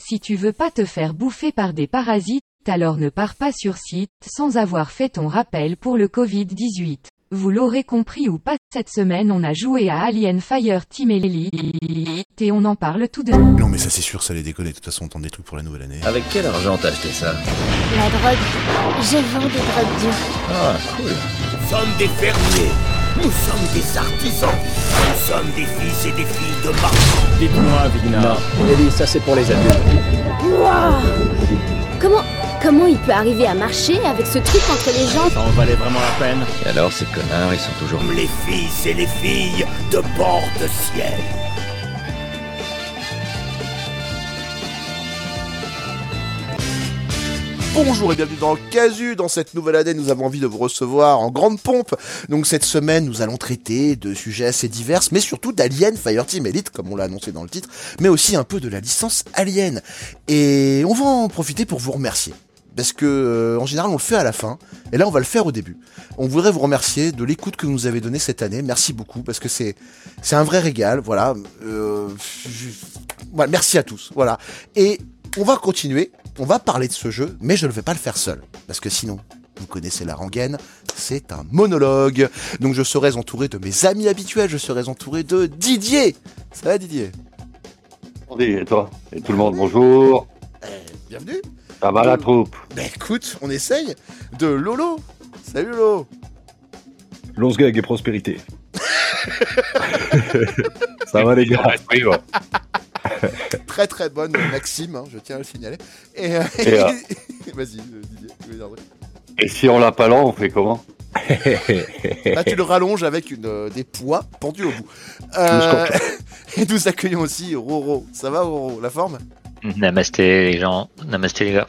Si tu veux pas te faire bouffer par des parasites, alors ne pars pas sur site, sans avoir fait ton rappel pour le Covid-18. Vous l'aurez compris ou pas, cette semaine on a joué à Alien Fire Team Elite, et on en parle tout de Non mais ça c'est sûr, ça les déconne, de toute façon on tente des trucs pour la nouvelle année. Avec quel argent t'as acheté ça? La drogue. Je vends des drogues dures. Ah, cool. Nous sommes des fermiers. Nous sommes des artisans. Nous sommes des fils et des filles de marchands. Dites-moi, Vigna. Non, Ellie, ça c'est pour les adultes. Waouh Comment, comment il peut arriver à marcher avec ce truc entre les jambes? Ça en valait vraiment la peine. Et alors, ces connards, ils sont toujours... Les fils et les filles de bord de ciel. Bonjour et bienvenue dans Casu. Dans cette nouvelle année, nous avons envie de vous recevoir en grande pompe. Donc cette semaine, nous allons traiter de sujets assez divers, mais surtout d'Alien Fireteam Elite, comme on l'a annoncé dans le titre, mais aussi un peu de la licence Alien. Et on va en profiter pour vous remercier. Parce que euh, en général on le fait à la fin, et là on va le faire au début. On voudrait vous remercier de l'écoute que vous nous avez donnée cette année. Merci beaucoup parce que c'est c'est un vrai régal. Voilà. Euh, je- voilà, merci à tous. Voilà. Et on va continuer. On va parler de ce jeu, mais je ne vais pas le faire seul parce que sinon. Vous connaissez la rengaine, c'est un monologue. Donc je serai entouré de mes amis habituels, je serai entouré de Didier. Ça va Didier? Et toi? Et tout le monde, bonjour. Eh, Bienvenue. Ça va la troupe? Ben écoute, on essaye. De Lolo. Salut Lolo. Lance gag et prospérité. Ça va les gars? Très très bonne Maxime, hein, je tiens à le signaler. Et, euh, Et, euh, vas-y euh, Didier. tu veux dire un truc? Et si on l'a pas lent, on fait comment? Là tu le rallonges avec une, euh, des poids pendus au bout. Euh, et nous accueillons aussi Roro. Ça va Roro? La forme? Namasté les gens, namasté les gars.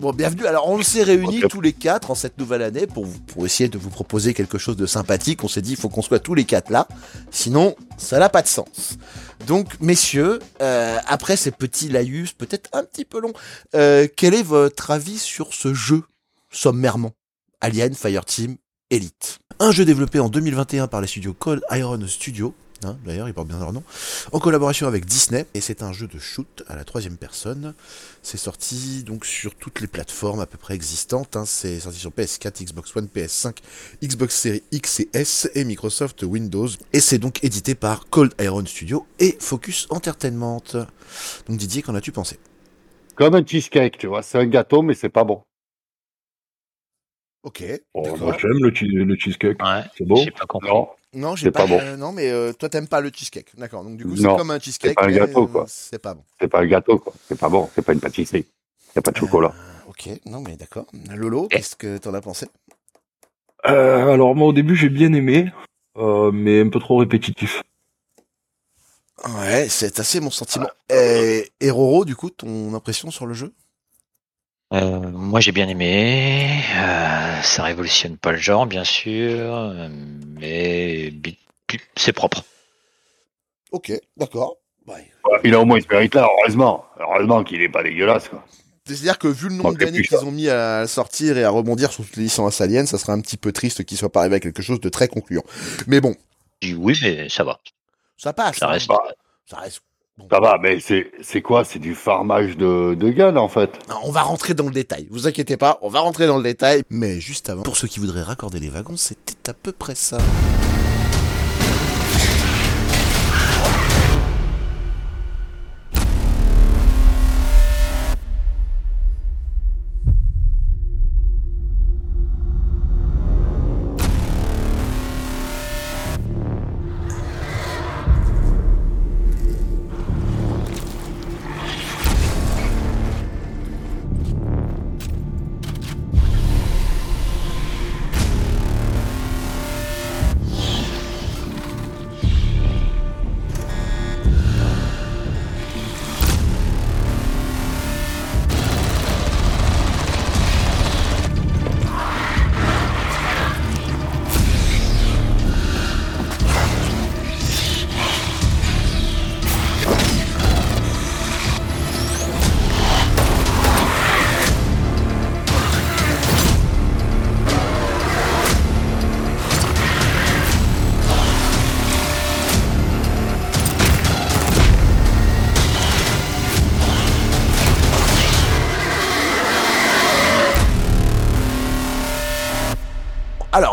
Bon, bienvenue. Alors, on s'est réunis tous les quatre en cette nouvelle année pour, vous- pour essayer de vous proposer quelque chose de sympathique. On s'est dit, il faut qu'on soit tous les quatre là. Sinon, ça n'a pas de sens. Donc, messieurs, euh, après ces petits laïus, peut-être un petit peu longs, euh, quel est votre avis sur ce jeu, sommairement? Alien Fireteam Elite. Un jeu développé en 2021 par les studios Cold Iron Studio. Hein, D'ailleurs, il porte bien leur nom. En collaboration avec Disney. Et c'est un jeu de shoot à la troisième personne. C'est sorti donc sur toutes les plateformes à peu près existantes. hein. C'est sorti sur PS4, Xbox One, PS5, Xbox Series X et S et Microsoft Windows. Et c'est donc édité par Cold Iron Studio et Focus Entertainment. Donc Didier, qu'en as-tu pensé? Comme un cheesecake, tu vois. C'est un gâteau, mais c'est pas bon. Ok. Oh. Moi j'aime le, che- le cheesecake. Ouais, C'est bon j'ai pas compris. Non, Non, j'ai c'est pas, pas bon. euh, non, mais euh, toi t'aimes pas le cheesecake. D'accord. Donc du coup, c'est comme un cheesecake. pas un gâteau, euh, quoi. C'est pas bon. c'est pas un gâteau, quoi. C'est pas bon. C'est pas une pâtisserie. Y a pas de chocolat. Ok. Non, mais d'accord. Lolo, qu'est-ce que t'en as pensé? Euh, alors moi au début j'ai bien aimé, euh, mais un peu trop répétitif. Ouais, c'est assez mon sentiment. Et, et Roro, du coup, ton impression sur le jeu? Euh, moi j'ai bien aimé. Euh, ça révolutionne pas le genre, bien sûr, mais c'est propre. Ok, d'accord. Ouais. Il a au moins ce mérite-là, heureusement. Heureusement qu'il est pas dégueulasse, quoi. C'est-à-dire que vu le nombre d'années qu'ils ont mis à sortir et à rebondir sur toutes les licences aliens, ça serait un petit peu triste qu'ils soient pas arrivés à quelque chose de très concluant. Mais bon, Je dis oui, mais ça va. ça passe. Ça hein. reste. Bah, Ça reste. Bon. ça va, mais c'est c'est quoi? C'est du farmage de, de GAN, en fait. Non, On va rentrer dans le détail. Vous inquiétez pas, on va rentrer dans le détail. Mais juste avant, pour ceux qui voudraient raccorder les wagons, c'était à peu près ça.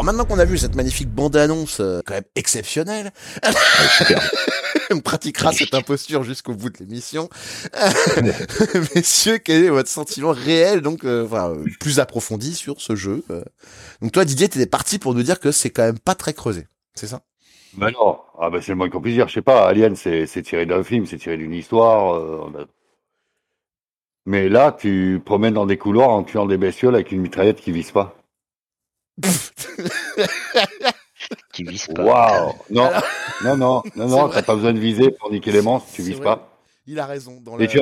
Alors, maintenant qu'on a vu cette magnifique bande-annonce, euh, quand même exceptionnelle, on pratiquera cette imposture jusqu'au bout de l'émission. Messieurs, quel est votre sentiment réel, donc, euh, enfin, euh, plus approfondi sur ce jeu Donc toi, Didier, t'étais parti pour nous dire que c'est quand même pas très creusé, c'est ça? Ben non, ah ben c'est le moins qu'on puisse dire. Je sais pas, Alien, c'est tiré d'un film, c'est tiré d'une histoire. euh, a- Mais là, tu promènes dans des couloirs en tuant des bestioles avec une mitraillette qui vise pas. Qui vise pas. Waouh Non, Alors- non, non, non, non, t'as pas besoin de viser pour niquer les monstres, tu vises vrai. pas. Il a raison. Dans Et la... tu-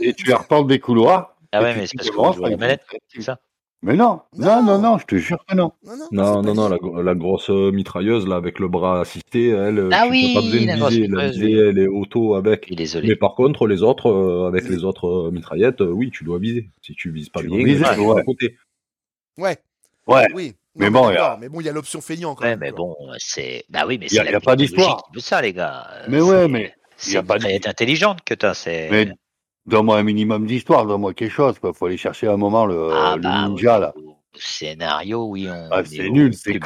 Et tu reparles des couloirs. Ah ouais, tu mais c'est parce qu'on joue à la manette, c'est ça Mais non, non, Non. non, non, je te jure que non. Non, non, Non, la, gro- la grosse euh, mitrailleuse, là, avec le bras assisté, elle, euh, Ah tu oui, n'as pas besoin de viser. La oui. elle est auto avec. Oui, désolé. Mais par contre, les autres, euh, avec Oui. les autres mitraillettes, euh, oui, tu dois viser. Si tu vises pas Tu bien, dois viser, tu ouais. à côté. Ouais, Ouais, oui. Mais bon, il a- mais bon, il y a l'option feignant quand Ouais, même. mais quoi. bon, c'est. Bah oui, mais c'est la y a pas d'histoire. veut ça, les gars. Mais ouais, mais y C'est a une pas intelligente que t'as, mais donne-moi un minimum d'histoire, donne-moi quelque chose, quoi. Faut aller chercher un moment le, Ah le bah, ninja, là. Scénario, oui, on. Ah, on c'est nul, c'est Y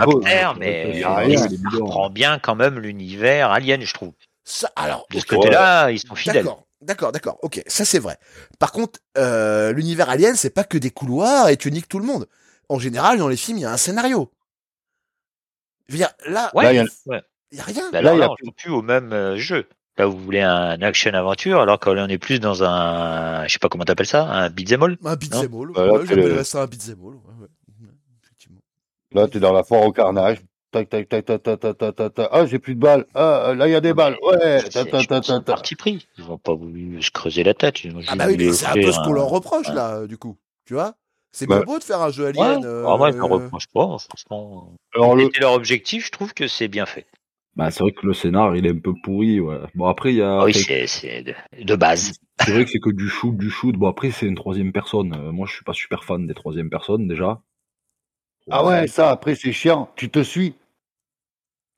mais bidon. reprend bien quand même l'univers Alien, je trouve. Ça, alors, De ce côté-là, ils sont fidèles. D'accord, d'accord, d'accord. Ok, ça c'est vrai. Par contre, euh, l'univers alien, c'est pas que des couloirs et tu niques tout le monde. En général, dans les films, il y a un scénario. Je veux dire, là, Ouais, Là, il y a- rien. Bah Là, alors il y là, a on joue plus au même euh, jeu. Là, vous voulez un action-aventure, alors qu'on est plus dans un, je sais pas comment t'appelles ça, un beat'em all. Un beat'em all. Bah, là, ouais, j'appellerais le- ça un beat'em all. Effectivement. Là, t'es dans la foire au carnage. Tac, tac, tac, tac, tac, tac, tac, tac, tac. Ah, j'ai plus de balles. Ah, là, il y a des balles. Ouais, C'est- tac, tac, tac, tac, tac. parti pris. Ils ont pas voulu se creuser la tête. Ils ont Ah bah oui, c'est un peu ce qu'on leur reproche là, du coup. Tu vois? C'est Bah, bien beau de faire un jeu Ouais, alien. euh, ah ouais, je leur reproche pas, franchement. Alors, le, leur objectif, je trouve que c'est bien fait. Bah, c'est vrai que le scénar, il est un peu pourri, ouais. Bon, après, il y a. Ah oui, c'est de, de base. c'est vrai que c'est que du shoot, du shoot. Bon, après, c'est une troisième personne. Euh, moi, je suis pas super fan des troisième personnes, déjà. ah ouais, ça, après, c'est chiant. Tu te suis.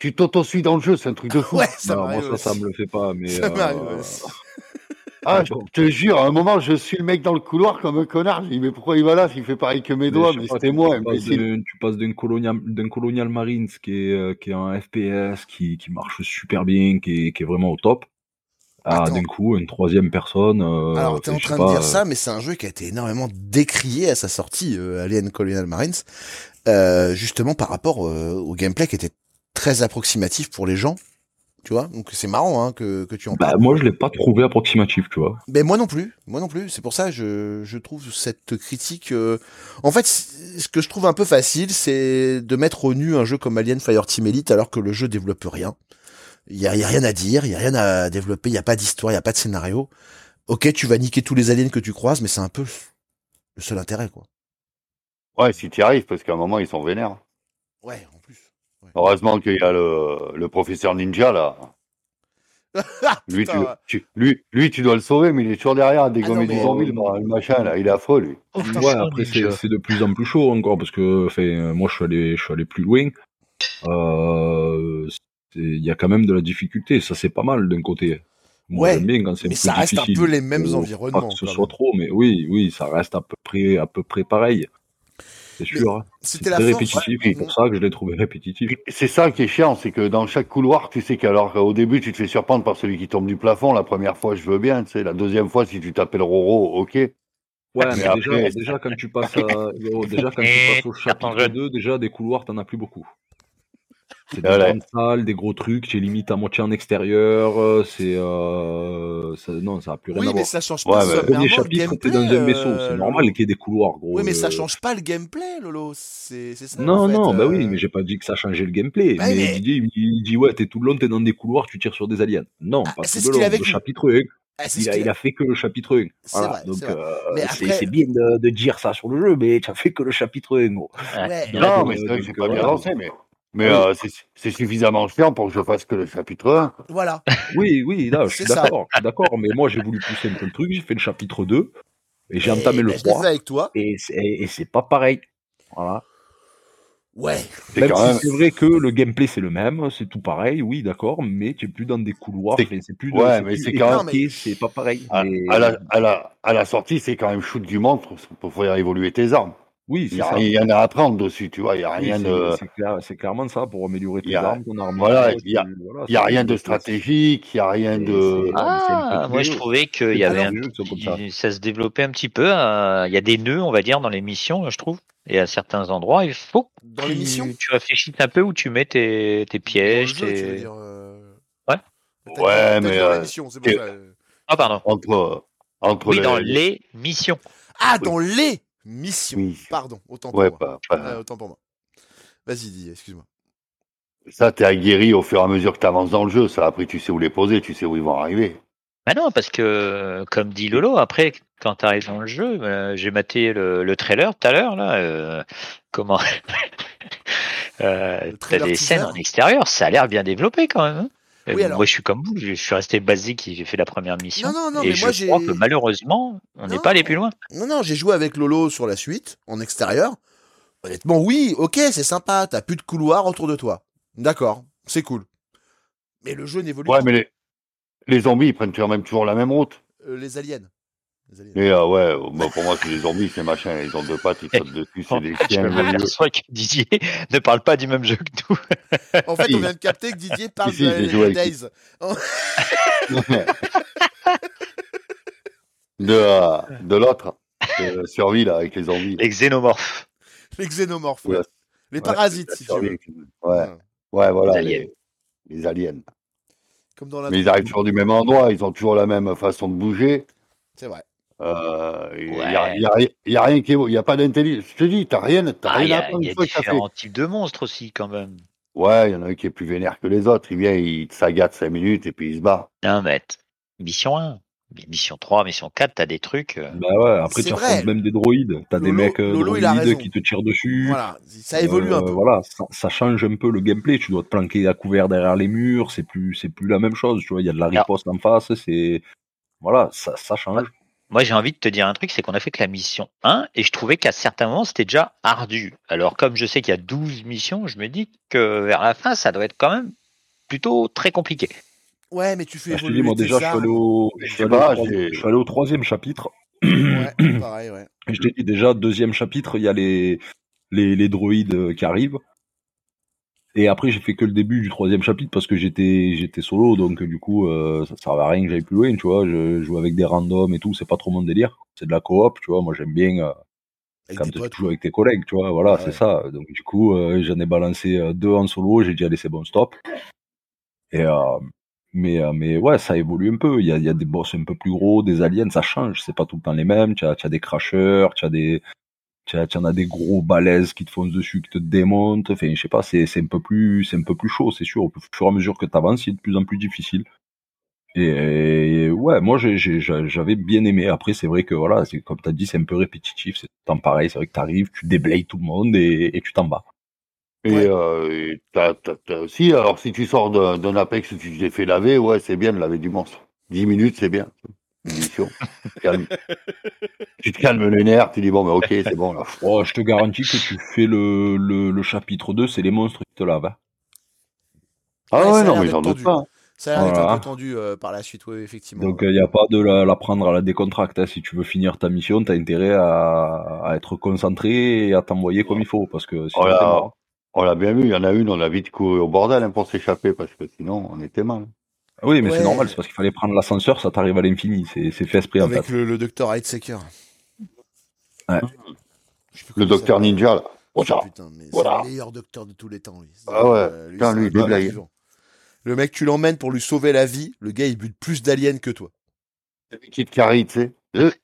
Tu t'auto-suis dans le jeu, c'est un truc de fou. Ouais, ça Non, moi, ça, ça aussi. me le fait pas, mais. Ça euh. Ah, je te jure, à un moment, je suis le mec dans le couloir comme un connard. Je dis, mais pourquoi il va là s'il fait pareil que mes doigts Mais c'était moi, tu passes imbécile. d'un- Tu passes d'un colonial, d'un colonial Marines qui est, euh, qui est un FPS qui, qui marche super bien, qui est, qui est vraiment au top. Ah, Attends. d'un coup, une troisième personne. euh, Alors, t'es en train de dire euh, ça, mais c'est un jeu qui a été énormément décrié à sa sortie, euh, Alien Colonial Marines, euh, justement par rapport euh, au gameplay qui était très approximatif pour les gens. Tu vois Donc c'est marrant hein, que, que tu en Bah, moi, je l'ai pas trouvé approximatif, tu vois. Mais moi non plus, moi non plus. C'est pour ça que je, je trouve cette critique. euh, En fait, ce que je trouve un peu facile, c'est de mettre au nu un jeu comme Alien Fireteam Elite alors que le jeu développe rien. Il y a, il y a rien à dire, il y a rien à développer, il y a pas d'histoire, il y a pas de scénario. Ok, tu vas niquer tous les aliens que tu croises, mais c'est un peu le seul intérêt, quoi. Ouais, si t'y arrives, parce qu'à un moment, ils sont vénères. Ouais. Heureusement qu'il y a le, le professeur ninja, là. Ah, Lui tu, tu- lui, lui, tu dois le sauver, mais il est toujours derrière à dégommer Ah non, du zombie, le, machin, là. Il est affreux, lui. Oh, ouais, après, c'est de plus en plus chaud encore, parce que enfin, euh, moi, je suis allé, je suis allé plus loin. Euh, Il y a quand même de la difficulté, ça c'est pas mal d'un côté. Moi, Ouais, j'aime bien quand c'est mais ça reste un peu les mêmes environnements, Pas que ce soit même. trop, mais oui, oui, ça reste à peu près, à peu près pareil. C'est sûr. hein. C'est C'était la répétitif, ouais. c'est pour ça que je l'ai trouvé répétitif. C'est ça qui est chiant, c'est que dans chaque couloir, tu sais qu'alors au début, tu te fais surprendre par celui qui tombe du plafond. La première fois, je veux bien, tu sais. La deuxième fois, si tu t'appelles Roro, ok. Ouais, mais, Mais déjà, après- déjà, quand tu passes, à- yo, déjà, quand tu passes au chapitre jaune. 2, déjà, des couloirs, t'en as plus beaucoup. C'est des Voilà. grandes salles, des gros trucs, tu es limite à moitié en extérieur, euh, c'est, euh, ça- non, ça a plus rien Oui, à mais voir. ça change Ouais, pas mais- Le premier chapitre, t'es gameplay. dans un vaisseau, euh, c'est normal qu'il y ait des couloirs, gros. Oui, mais ça euh, change pas le gameplay, Lolo. C'est ça. Non, en fait, non, bah oui, mais j'ai pas dit que ça changeait le gameplay. Ouais, mais, mais- Didier, il, il dit, ouais, t'es tout le long, t'es dans des couloirs, tu tires sur des aliens. Non, Ah, pas c'est tout le long. Le chapitre 1, Ah, il a, qu'il il a fait que le chapitre 1. C'est Voilà, vrai, donc euh, Mais c'est après- c'est bien de, de dire ça sur le jeu, mais tu as fait que le chapitre 1, gros. Ouais. Non, mais c'est vrai que c'est pas bien lancé, mais, mais Oui. euh, c'est suffisamment chiant pour que je fasse que le chapitre 1. Voilà. Oui, oui, là, je suis C'est ça. d'accord, mais moi j'ai voulu pousser un peu le truc, j'ai fait le chapitre 2, et j'ai entamé le ben, Je l'ai 3, fait avec toi. et c'est pas pareil. Voilà. Ouais. C'est Même si même. c'est vrai que le gameplay c'est le même, c'est tout pareil, oui, d'accord, mais tu es plus dans des couloirs, C'est- plus de, Ouais, c'est mais c'est quand même- c'est pas pareil. À, mais- à la, à, la, à la sortie, c'est quand même shoot du monstre pour faire évoluer tes armes. Oui, Il c'est y, a ça. rien- il y en a à prendre dessus, tu vois. Il y a rien c'est- de, c'est clair- c'est clairement ça pour améliorer tes a- armes, ton armure. voilà, il y a- voilà, y a rien de stratégique, il y a rien de. Ah, moi je les trouvais qu'il y avait un les comme ça. se développait un petit peu. euh, Il y a des nœuds, on va dire, dans les missions, je trouve. Et à certains endroits, il faut que Dans tu, l'émission tu réfléchisses un peu où tu mets tes, tes Dans le pièges. jeu, tu veux tes... dire. euh, Ouais. Ouais, mais, dans euh, et- ça. euh. Ah, pardon. Entre, entre Oui, les, dans les missions. Ah, dans les missions. Oui. Pardon, autant pour Ouais, moi. pas, pas- Ouais, autant pour moi. Vas-y, dis, excuse-moi. Ça, t'es aguerri au fur et à mesure que t'avances dans le jeu. Ça, après, tu sais où les poser, tu sais où ils vont arriver. Bah non, parce que, comme dit Lolo, après, quand tu arrives dans le jeu, euh, j'ai maté le, le trailer tout à l'heure, là. euh, comment euh, T'as des scènes en extérieur, ça a l'air bien développé quand même. hein. Oui, Euh, alors- Moi, je suis comme vous, je suis resté basique, j'ai fait la première mission. Non, non, non, et mais je moi, j'ai- crois que malheureusement, on n'est pas allé plus loin. Non, non, j'ai joué avec Lolo sur la suite, en extérieur. Honnêtement, oui, ok, c'est sympa, t'as plus de couloir autour de toi. D'accord, c'est cool. Mais le jeu n'évolue Ouais, pas. mais les, les zombies, ils prennent quand même toujours la même route. Euh, les aliens. Et euh, ouais, bah, pour moi, c'est des zombies, c'est machin. Ils ont deux pattes, ils sautent dessus, c'est des Je chiens. me m'aperçois que Didier ne parle pas du même jeu que nous. En fait, on vient de capter que Didier parle Si, si, de Days. de euh, de l'autre, survie, là, avec les zombies. Les xénomorphes. Les xénomorphes, ouais. Ouais. Les Ouais, parasites, la si tu veux. avec- Ouais, Ouais. ouais, voilà. Les Les, aliens. les aliens. Comme dans la. Mais ils arrivent toujours du même endroit, ils ont toujours la même façon de bouger. C'est vrai. Euh, il y Ouais. a, y a- il y a rien qui est, il y a pas d'intelligence. Je te dis, t'as rien, t'as Ah, il y rien à apprendre il y a différents types de monstres aussi, quand même. Ouais, il y en a un qui est plus vénère que les autres. Il vient, il s'agate 5 minutes et puis il se barre. Non, mais mission 1, mission 3, mission 4, t'as des trucs. euh, Bah ouais, après tu affrontes même des droïdes. T'as des Lolo- mecs euh, Lolo, droïdes qui te tirent dessus. Voilà, ça évolue Euh, un peu. Voilà, ça, ça change un peu le gameplay. Tu dois te planquer à couvert derrière les murs. C'est plus, c'est plus la même chose. Tu vois, il y a de la Alors- riposte en face. C'est, voilà, ça, ça change. Moi, j'ai envie de te dire un truc, c'est qu'on a fait que la mission 1, et je trouvais qu'à certains moments, c'était déjà ardu. Alors, comme je sais qu'il y a 12 missions, je me dis que vers la fin, ça doit être quand même plutôt très compliqué. Ouais, mais tu fais Bah, je te évoluer dis, moi déjà, je suis, allé au, Je suis allé au je suis allé au troisième chapitre. Ouais, pareil, ouais. Et je t'ai dit déjà, deuxième chapitre, il y a les, les, les droïdes euh, qui arrivent. Et après, j'ai fait que le début du troisième chapitre parce que j'étais, j'étais solo, donc du coup, euh, ça servait à rien que j'aille plus loin, tu vois. Je jouais avec des randoms et tout, c'est pas trop mon délire. C'est de la coop, tu vois. Moi, j'aime bien euh, quand tu joues avec tes collègues, tu vois. Voilà, Ah c'est ouais. ça. Donc du coup, euh, j'en ai balancé euh, deux en solo. J'ai dit allez, c'est bon, stop. Et euh, mais euh, mais ouais, ça évolue un peu. Il y a, il y a des boss un peu plus gros, des aliens, ça change. C'est pas tout le temps les mêmes. Tu as, tu as des crashers, tu as des tu en as des gros balaises qui te foncent dessus, qui te démontent. Enfin, je sais pas, c'est c'est un peu plus c'est un peu plus chaud, c'est sûr. Au fur et à mesure que tu avances, c'est de plus en plus difficile. Et, et ouais, moi j'avais bien aimé. Après, c'est vrai que voilà, c'est comme tu as dit, c'est un peu répétitif. C'est tout le temps pareil. C'est vrai que tu arrives, tu déblayes tout le monde et, et tu t'en vas. Et Ouais. euh, t'as, aussi, alors si tu sors d'un, Apex où tu t'es fait laver, ouais, c'est bien de laver du monstre. 10 minutes, c'est bien. Mission. Tu te calmes les nerfs, tu dis bon, mais ok, c'est bon là. Oh, je te garantis que tu fais le, le, le chapitre 2, c'est les monstres qui te lavent. hein. Ah Ouais, non, mais j'en doute pas. Ça a l'air d'être un Voilà. peu tendu euh, par la suite, oui, effectivement. Donc il n'y a pas de la, la prendre à la décontracte. hein. Si tu veux finir ta mission, tu as intérêt à, à être concentré et à t'envoyer comme il faut. Parce que sinon, Oh on l'a bien vu, il y en a une, on a vite couru au bordel hein, pour s'échapper parce que sinon on était mal. Ah Oui, mais Ouais. c'est normal, c'est parce qu'il fallait prendre l'ascenseur, ça t'arrive à l'infini. C'est c'est fait esprit en Avec fait. le, le docteur Heidseeker. Ouais. Plus Le docteur. Ninja, là. Oh, Voilà. putain, mais Voilà. c'est le meilleur docteur de tous les temps, lui. Ah ouais. Euh, Putain, c'est lui, il. Le mec, tu l'emmènes pour lui sauver la vie. Le gars, il bute plus d'aliens que toi. Petite carie, tu sais.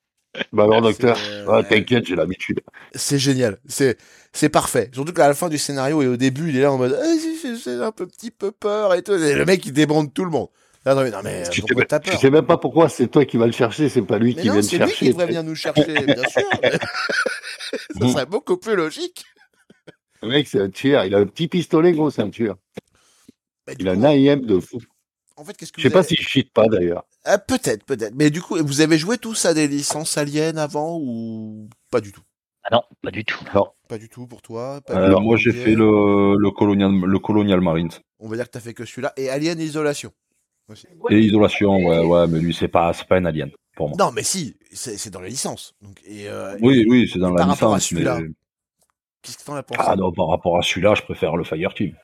Bah alors, docteur, C'est, euh, ah, t'inquiète, j'ai l'habitude. C'est génial. C'est, c'est parfait. Surtout qu'à la fin du scénario et au début, il est là en mode, Ah, j'ai j'ai un peu, petit peu peur et tout. Et le mec, il débande tout le monde. Là, non, mais, non, mais Tu sais, tu sais même pas pourquoi c'est toi qui vas le chercher, c'est pas lui Mais qui non, vient te c'est lui chercher. qui devrait venir nous chercher, bien sûr. Ça serait beaucoup plus logique. Le mec, c'est un tueur. Il a un petit pistolet, gros, c'est un tueur. Bah, Il a coup, un AIM de fou. En fait, qu'est-ce que Je sais vous pas avez- s'il cheat pas d'ailleurs. Ah, peut-être, peut-être. Mais du coup, vous avez joué tous à des licences aliens avant ou pas du tout? Ah non, pas du tout. Pas du tout pour toi pas tout moi j'ai fait le, le, colonial, le Colonial Marines. On va dire que t'as fait que celui-là. Et Alien Isolation. Et isolation, ouais, ouais, mais lui c'est pas, pas un alien pour moi. Non, mais si, c'est dans les licences. Donc, et, euh, Oui, oui, c'est dans la par rapport à licence. Mais... celui-là, Qu'est-ce que t'en as pensé? Ah non, par rapport à celui-là, je préfère le Fireteam.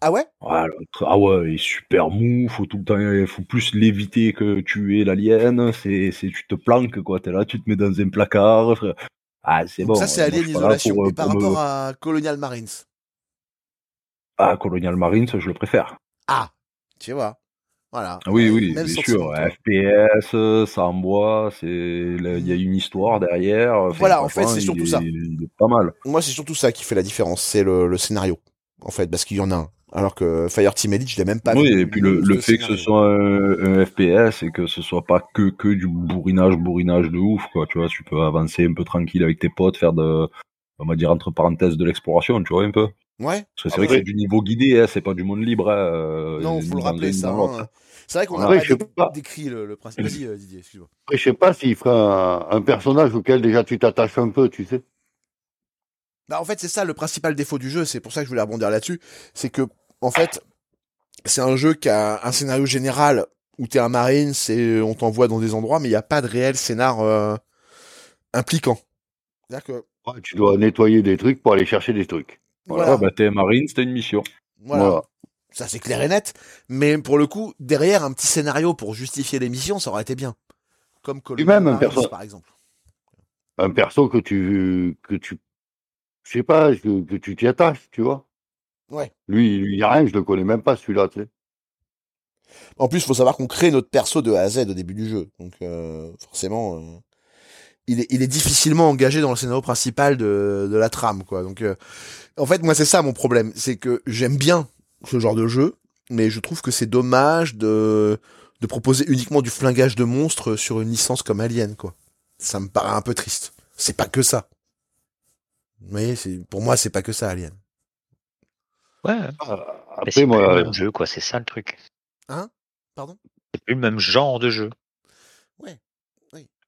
Ah ouais? Ah, ah ouais, il est super mou, faut tout le temps, il faut plus l'éviter que tuer l'alien, c'est, tu te planques, quoi, t'es là, tu te mets dans un placard, frère. Ah, c'est bon. ça, c'est moi, Alien Isolation. pour, Et par me- rapport à Colonial Marines? Ah, Colonial Marines, je le préfère. Ah, tu vois. Voilà. Oui, Euh, oui, bien sûr. FPS, euh, ça envoie, c'est, il y a une histoire derrière. enfin, Voilà, en fait, c'est surtout est- ça. Il est pas mal. Moi, c'est surtout ça qui fait la différence, c'est le, le scénario, en fait, parce qu'il y en a un. Alors que Fireteam Elite, je l'ai même pas oui, vu. et puis le, fait que ce soit un, un FPS et que ce soit pas que, que du bourrinage, bourrinage de ouf, quoi. Tu vois, tu peux avancer un peu tranquille avec tes potes, faire de, on va dire entre parenthèses, de l'exploration, tu vois, un peu. Ouais. Parce que c'est Ah vrai que ouais. c'est du niveau guidé, hein, c'est pas du monde libre. Hein, euh, Non, faut le rappeler, ça. l'autre. hein. C'est vrai qu'on pas, je pas. décrit le, le principe. Vas-y, euh, Didier, excuse-moi. Après, je sais pas s'il ferait un, un personnage auquel déjà tu t'attaches un peu, tu sais. Bah, en fait, c'est ça le principal défaut du jeu. C'est pour ça que je voulais rebondir là-dessus. C'est que, en fait, c'est un jeu qui a un scénario général où t'es un marine, c'est on t'envoie dans des endroits, mais il n'y a pas de réel scénar euh, impliquant. C'est-à-dire que Ouais, tu dois nettoyer des trucs pour aller chercher des trucs. Voilà, bah, t'es marine, c'était une mission. voilà. voilà. ça c'est clair et net. Mais pour le coup, derrière un petit scénario pour justifier l'émission, ça aurait été bien. Comme Colonial même un perso- par exemple. Un perso que tu, que tu, je sais pas, que, que tu t'y attaches, tu vois. Ouais. Lui, lui, y a rien, je le connais même pas, celui-là, tu sais. En plus, faut savoir qu'on crée notre perso de A à Z au début du jeu. Donc euh, forcément, euh, il, est, il est difficilement engagé dans le scénario principal de, de la trame, quoi. Donc euh, en fait, moi, c'est ça mon problème. C'est que j'aime bien ce genre de jeu, mais je trouve que c'est dommage de, de proposer uniquement du flingage de monstres sur une licence comme Alien, quoi. Ça me paraît un peu triste. C'est pas que ça. Vous voyez, c'est, pour moi, c'est pas que ça, Alien. Ouais. Ah, Après, c'est pas moi, le même jeu, quoi. C'est ça le truc. Hein? Pardon? C'est plus le même genre de jeu.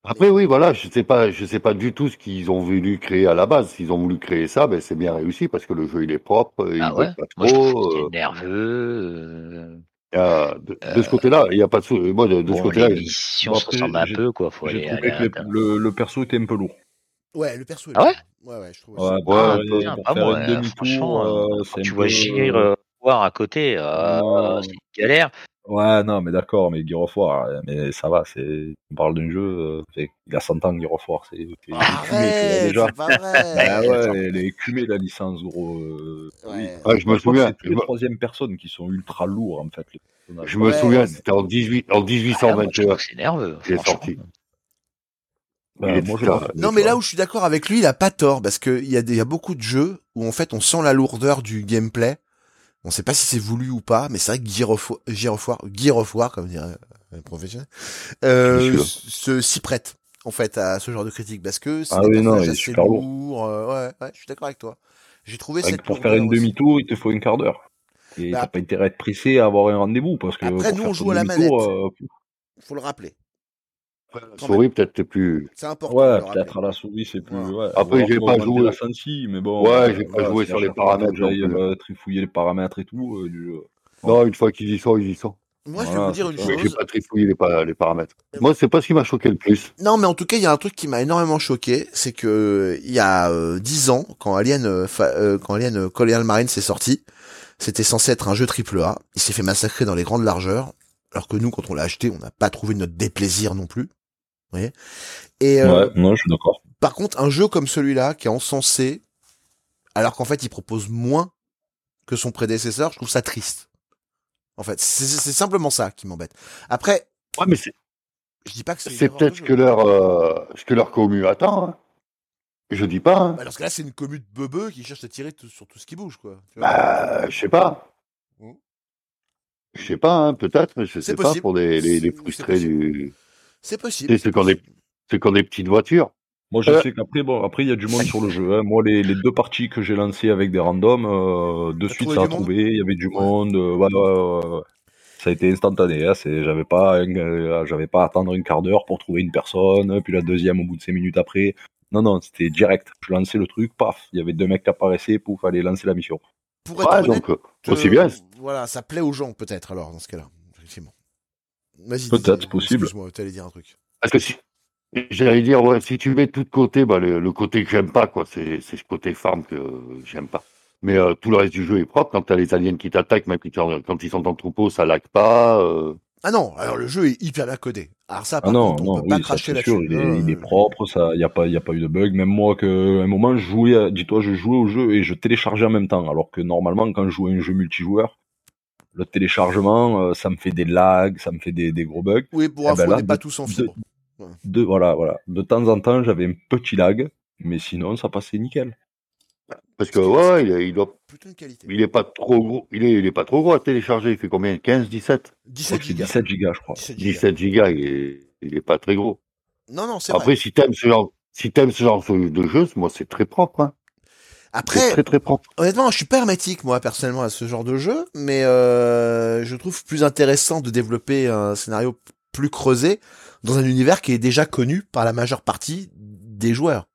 Après, oui, voilà, je sais pas, je sais pas du tout ce qu'ils ont voulu créer à la base. S'ils ont voulu créer ça, ben, c'est bien réussi parce que le jeu, il est propre, il Ah ouais? pas Moi, je trop. qu'il euh, est nerveux. y a- de, de ce côté-là, il y a pas de sou- Moi, de, Euh, de ce bon, côté-là, les missions Bon, se après, ressemblent un peu, quoi. Faut aller, trouvé aller que le, le perso était un peu lourd. Ouais, le perso. est Ah ouais? bien. Ouais, ouais, je trouve. Ouais, pour, Ah, euh, putain, pour pas moi, un euh, demi-tour, franchement, euh, Quand tu peu... vois Gir euh, voir à côté, euh, c'est une galère. Ouais, non, mais d'accord, mais Gear of War, euh, mais ça va, c'est, on parle d'un jeu, euh, il a 100 ans, Gear of War, c'est, c'est écumé, tu vois, Arrête, déjà. c'est pas vrai. Ah ouais, elle est écumée, la licence, gros. euh, Ouais. oui. Ouais, je me souviens. C'est les me- troisième personnes qui sont ultra lourds, en fait, les personnages. je me Ouais, souviens, c'était en 18, en Ah, moi, je 1821. trouve que c'est nerveux. Il est franchement. sorti. Bah, moi, Non, mais là où je suis d'accord avec lui, il a pas tort, parce que il y, a des- il y a beaucoup de jeux où en fait on sent la lourdeur du gameplay. On sait pas si c'est voulu ou pas, mais c'est vrai que Gear of, Gear of War, Gear of War, comme dirait un professionnel, euh, se s'y prête en fait à ce genre de critique, parce que c'est Ah oui, non, il est super lourd. euh, ouais, ouais, je suis d'accord avec toi. J'ai trouvé cette pour faire une demi-tour, il te faut une quart d'heure. Et Bah, t'as pas intérêt à être pressé à avoir un rendez-vous, parce que Après, nous, on joue à la manette. euh, Faut le rappeler. Après, la souris, peut-être t'es plus. C'est important. Ouais, peut-être à la souris, c'est plus. Voilà. Ouais. Après, j'ai pas joué. la sensi, mais bon. Ouais, euh, j'ai pas joué c'est sur les paramètres non plus. euh, trifouiller les paramètres et tout. euh, du jeu. Non, une fois qu'ils y sont, ils y sont. Moi, je vais vous dire c'est une chose. j'ai pas trifouillé les, pa- les paramètres. Moi, c'est pas ce qui m'a choqué le plus. Non, mais en tout cas, il y a un truc qui m'a énormément choqué, c'est que il y a euh, 10 ans, quand Alien, euh, fa- euh, quand Alien euh, Colonial Marine s'est sorti, c'était censé être un jeu triple A. Il s'est fait massacrer dans les grandes largeurs, alors que nous, quand on l'a acheté, on n'a pas trouvé notre déplaisir non plus. Vous voyez Et euh, Ouais, non, je suis d'accord. par contre, un jeu comme celui-là, qui est encensé, alors qu'en fait, il propose moins que son prédécesseur, je trouve ça triste. En fait, c'est simplement ça qui m'embête. Après, Ouais, mais c'est je dis pas que c'est. peut-être que leur, euh, que leur commu attend. Hein. Je dis pas. Hein. Bah, parce que là, c'est une commune de bebeux qui cherche à tirer tout- sur tout ce qui bouge, quoi. Tu vois Bah, je sais pas. Mm. Je sais pas, hein, peut-être, je C'est sais pas, possible. pour les, les, frustrés du. C'est possible. Ceux qui ont des- petites voitures. Moi, je Euh. sais qu'après, bon, après, il y a du monde sur le jeu. hein. Moi, les, les deux parties que j'ai lancées avec des randoms, euh, de suite, ça a trouvé. Il y avait du monde. euh, ouais, ouais. Ça a été instantané. Hein. C'est, j'avais pas, un- euh, j'avais pas à attendre une quart d'heure pour trouver une personne. Puis la deuxième au bout de cinq minutes après. Non, non, c'était direct. Je lançais le truc, paf. Il y avait deux mecs qui apparaissaient, pouf, fallait lancer la mission. Pour être Ouais, honnête, donc, euh, aussi bien. euh, Voilà, ça plaît aux gens, peut-être, alors, dans ce cas-là. Effectivement. Vas-y. Peut-être, possible. Excuse-moi, t'allais dire un truc. Parce que si, J'allais dire, ouais, si tu mets tout de côté, bah, le, le côté que j'aime pas, quoi, c'est c'est ce côté farm que j'aime pas. Mais euh, tout le reste du jeu est propre. Quand t'as les aliens qui t'attaquent, même quand, quand ils sont en troupeau, ça lag pas. euh. Ah non, alors le jeu est hyper bien codé. Alors ça, Ah par non, contre, on non, peut oui, pas ça, cracher c'est sûr, là-dessus. il est, il est propre, ça, y a pas, y a pas eu de bug. Même moi, que, à un moment, je jouais, dis-toi, je jouais au jeu et je téléchargeais en même temps. Alors que normalement, quand je joue à un jeu multijoueur, le téléchargement, euh, ça me fait des lags, ça me fait des, des gros bugs. Oui, pour Eh info, ben on là, n'est pas de- tous en de- fibre. De, voilà, voilà. De temps en temps, j'avais un petit lag, mais sinon, ça passait nickel. Parce que, ouais, il, est- il doit, Putain de qualité. il est pas trop gros. Il est, il est pas trop gros à télécharger. Il fait combien? 15, 17 Je crois 17 que c'est gigas. 17 gigas, je crois. 17 gigas. 17 gigas, il est, il est pas très gros. Non, non, c'est Après, vrai. si t'aimes ce genre, si t'aimes ce genre de jeu, moi, c'est très propre, hein. Après, très, très propre. honnêtement, je suis pas hermétique, moi, personnellement, à ce genre de jeu, mais euh, je trouve plus intéressant de développer un scénario plus creusé dans un univers qui est déjà connu par la majeure partie des joueurs.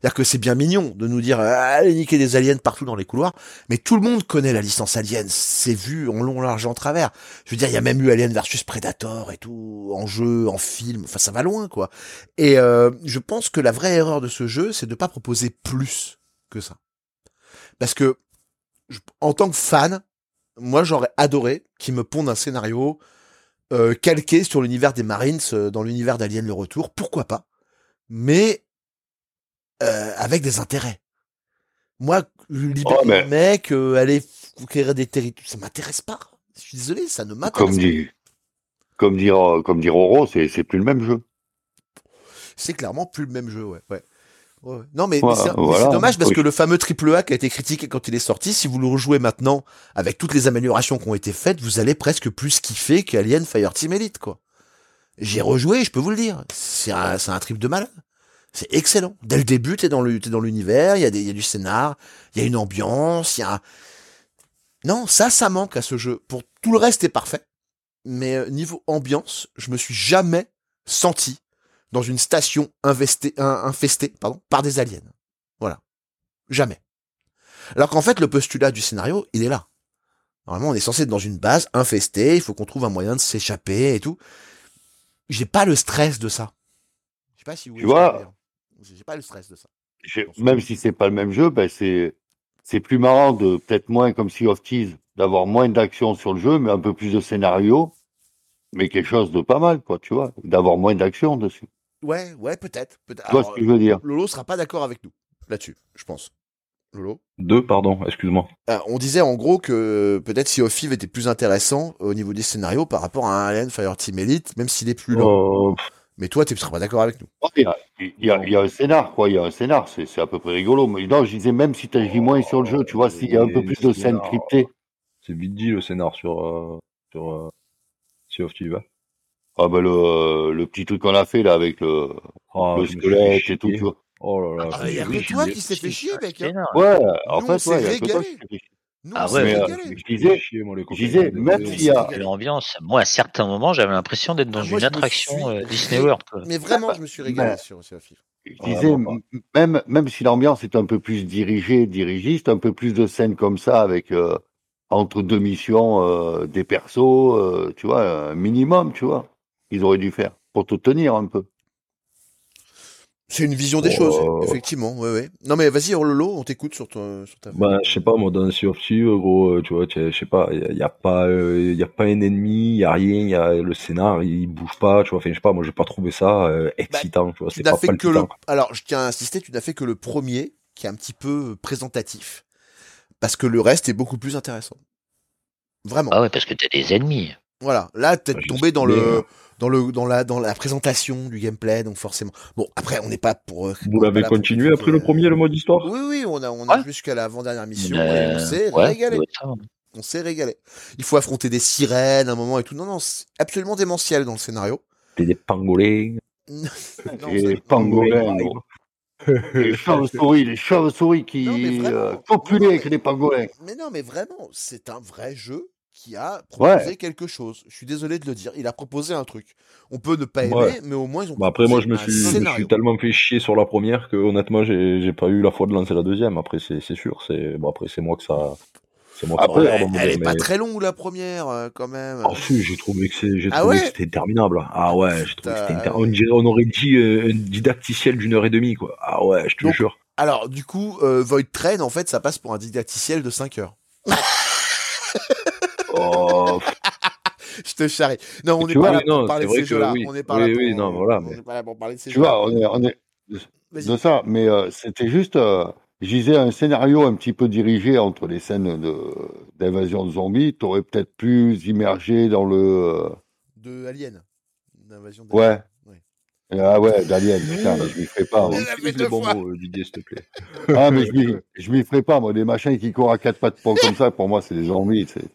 C'est-à-dire que c'est bien mignon de nous dire ah, allez niquer des aliens partout dans les couloirs, mais tout le monde connaît la licence Alien, c'est vu en long, large, en travers. Je veux dire, il y a même eu Alien versus Predator et tout en jeu, en film, enfin ça va loin quoi. Et euh, je pense que la vraie erreur de ce jeu, c'est de pas proposer plus que ça. Parce que je- en tant que fan, moi j'aurais adoré qu'ils me pondent un scénario euh, calqué sur l'univers des Marines, euh, dans l'univers d'Alien le Retour, pourquoi pas, mais euh, avec des intérêts. Moi, libérer Oh, mais- les mecs, aller conquérir des territoires, ça m'intéresse pas. Je suis désolé, ça ne m'intéresse Comme pas. dit, comme dire, comme dire Oro, c'est, c'est plus le même jeu. C'est clairement plus le même jeu, ouais. ouais. Ouais. Non, mais, c'est voilà. dommage parce Oui. que le fameux triple A qui a été critiqué quand il est sorti, si vous le rejouez maintenant avec toutes les améliorations qui ont été faites, vous allez presque plus kiffer qu'Alien Fireteam Elite, quoi. J'ai rejoué, je peux vous le dire. C'est un, un trip de malade. C'est excellent. Dès le début, t'es dans l'univers, il y a des, y a du scénar, il y a une ambiance, il y a un... Non, ça, ça manque à ce jeu. Pour tout le reste est parfait. Mais euh, niveau ambiance, je me suis jamais senti dans une station investée, infestée pardon, par des aliens. Voilà. Jamais. Alors qu'en fait, le postulat du scénario, il est là. Normalement, on est censé être dans une base infestée, il faut qu'on trouve un moyen de s'échapper et tout. J'ai pas le stress de ça. Je sais pas si vous Tu vois, dire. J'ai pas le stress de ça. Même si c'est pas le même jeu, ben c'est, c'est plus marrant de peut-être moins comme Sea of Thieves, d'avoir moins d'action sur le jeu, mais un peu plus de scénario, mais quelque chose de pas mal, quoi, tu vois, d'avoir moins d'action dessus. Ouais, ouais, peut-être. peut Tu vois ce que je veux dire Lolo sera pas d'accord avec nous là-dessus, je pense. Lolo? Deux, pardon, excuse-moi. Euh, on disait en gros que peut-être Sea of Thieves était plus intéressant au niveau des scénarios par rapport à un Alien Fireteam Elite, même s'il est plus lent. Euh, Mais toi, tu seras pas d'accord avec nous. Il y, a, il, y a, il y a un scénar, quoi, il y a un scénar, c'est, à peu près rigolo. Mais non, je disais, même si tu agis moins sur le jeu, tu vois, s'il y a un peu plus de scènes cryptées, C'est vite dit le scénar sur, euh, sur euh, Sea of Thieves. Ah ben le, le petit truc qu'on a fait là avec le, Ah, le squelette et tout, vois. Oh là là. Ah, je il y a que toi qui s'est fait chier, mec. hein. Ouais, en Nous, fait, on s'est ouais, il y a que toi régalé. qui t'es fait chier. Nous, Ah ouais, s'est mais, euh, je disais, fait chier, moi, les je copains. disais, même s'il s'est y a. L'ambiance, moi à certains moments j'avais l'impression d'être dans Ah, moi, une attraction suis euh, Disney World. Quoi. Mais vraiment, je me suis régalé Ben, sur of Thieves. Je Ah, disais, même, même si l'ambiance est un peu plus dirigée, dirigiste, un peu plus de scènes comme ça avec euh, entre deux missions euh, des persos, euh, tu vois, un minimum, tu vois, ils auraient dû faire pour te tenir un peu. C'est une vision des Oh, choses, euh, effectivement. Ouais, ouais. Non, mais vas-y, Lolo, on t'écoute sur, ton, sur ta. Bah, je sais pas, moi, dans Sea of Thieves, gros, euh, tu vois, tu- je sais pas, il y, a pas, euh, y a pas un ennemi, y a rien, y a le scénar, il bouge pas, tu vois, enfin, je sais pas, moi, j'ai pas trouvé ça euh, excitant, tu vois, tu c'est n'as pas fait que le. Alors, je tiens à insister, tu n'as fait que le premier, qui est un petit peu présentatif. Parce que le reste est beaucoup plus intéressant. Vraiment. Ah ouais, parce que t'as des ennemis. Voilà. Là, t'es Ouais, tombé dans le, dans le, dans la, dans la présentation du gameplay, donc forcément. Bon, après, on n'est pas pour. euh, Vous l'avez pour continué après le euh, premier, le mode histoire? Oui, oui, on a, on a Ouais. jusqu'à l'avant-dernière mission Euh, et on s'est ouais, régalé. ça. On s'est régalé. Il faut affronter des sirènes à un moment et tout. Non, non, c'est absolument démentiel dans le scénario. T'es des pangolins. Les pangolins, gros. les chauves-souris, les chauves-souris qui euh, non, avec les pangolins. Mais non, mais vraiment, c'est un vrai jeu qui a proposé Ouais. quelque chose. Je suis désolé de le dire. Il a proposé un truc. On peut ne pas aimer, Ouais. mais au moins ils ont Bah après, moi, je me suis, je me suis tellement fait chier sur la première que honnêtement, j'ai j'ai pas eu la foi de lancer la deuxième. Après, c'est c'est sûr. C'est bon, après, c'est moi que ça, C'est mon Après, elle, elle est mais- pas très longue la première euh, quand même. Ah si, j'ai trouvé que Ah ouais? c'était interminable. Ah ouais, j'ai trouvé que inter- on, dirait- on aurait dit euh, un didacticiel d'une heure et demie, quoi. Ah ouais, je te jure. Alors du coup, euh, Void Train en fait ça passe pour un didacticiel de 5 heures. Oh, Je te charrie. Non, on Tu n'est pas là pour parler de ces jeux-là. On n'est pas là pour, parler de ces Tu jeux-là. vois, on est, on est de ça, mais euh, c'était juste, euh, je disais, un scénario un petit peu dirigé entre les scènes d'invasion de zombies, t'aurais peut-être plus immergé dans le, euh, De Alien. D'invasion Ouais. ah ouais, d'Alien, putain, mais je m'y ferai pas. moi. Fois. mots, euh, Didier, s'il te plaît. Ah, mais je m'y, ferai pas, moi, des machins qui courent à quatre pattes comme ça, pour moi, c'est des zombies, c'est.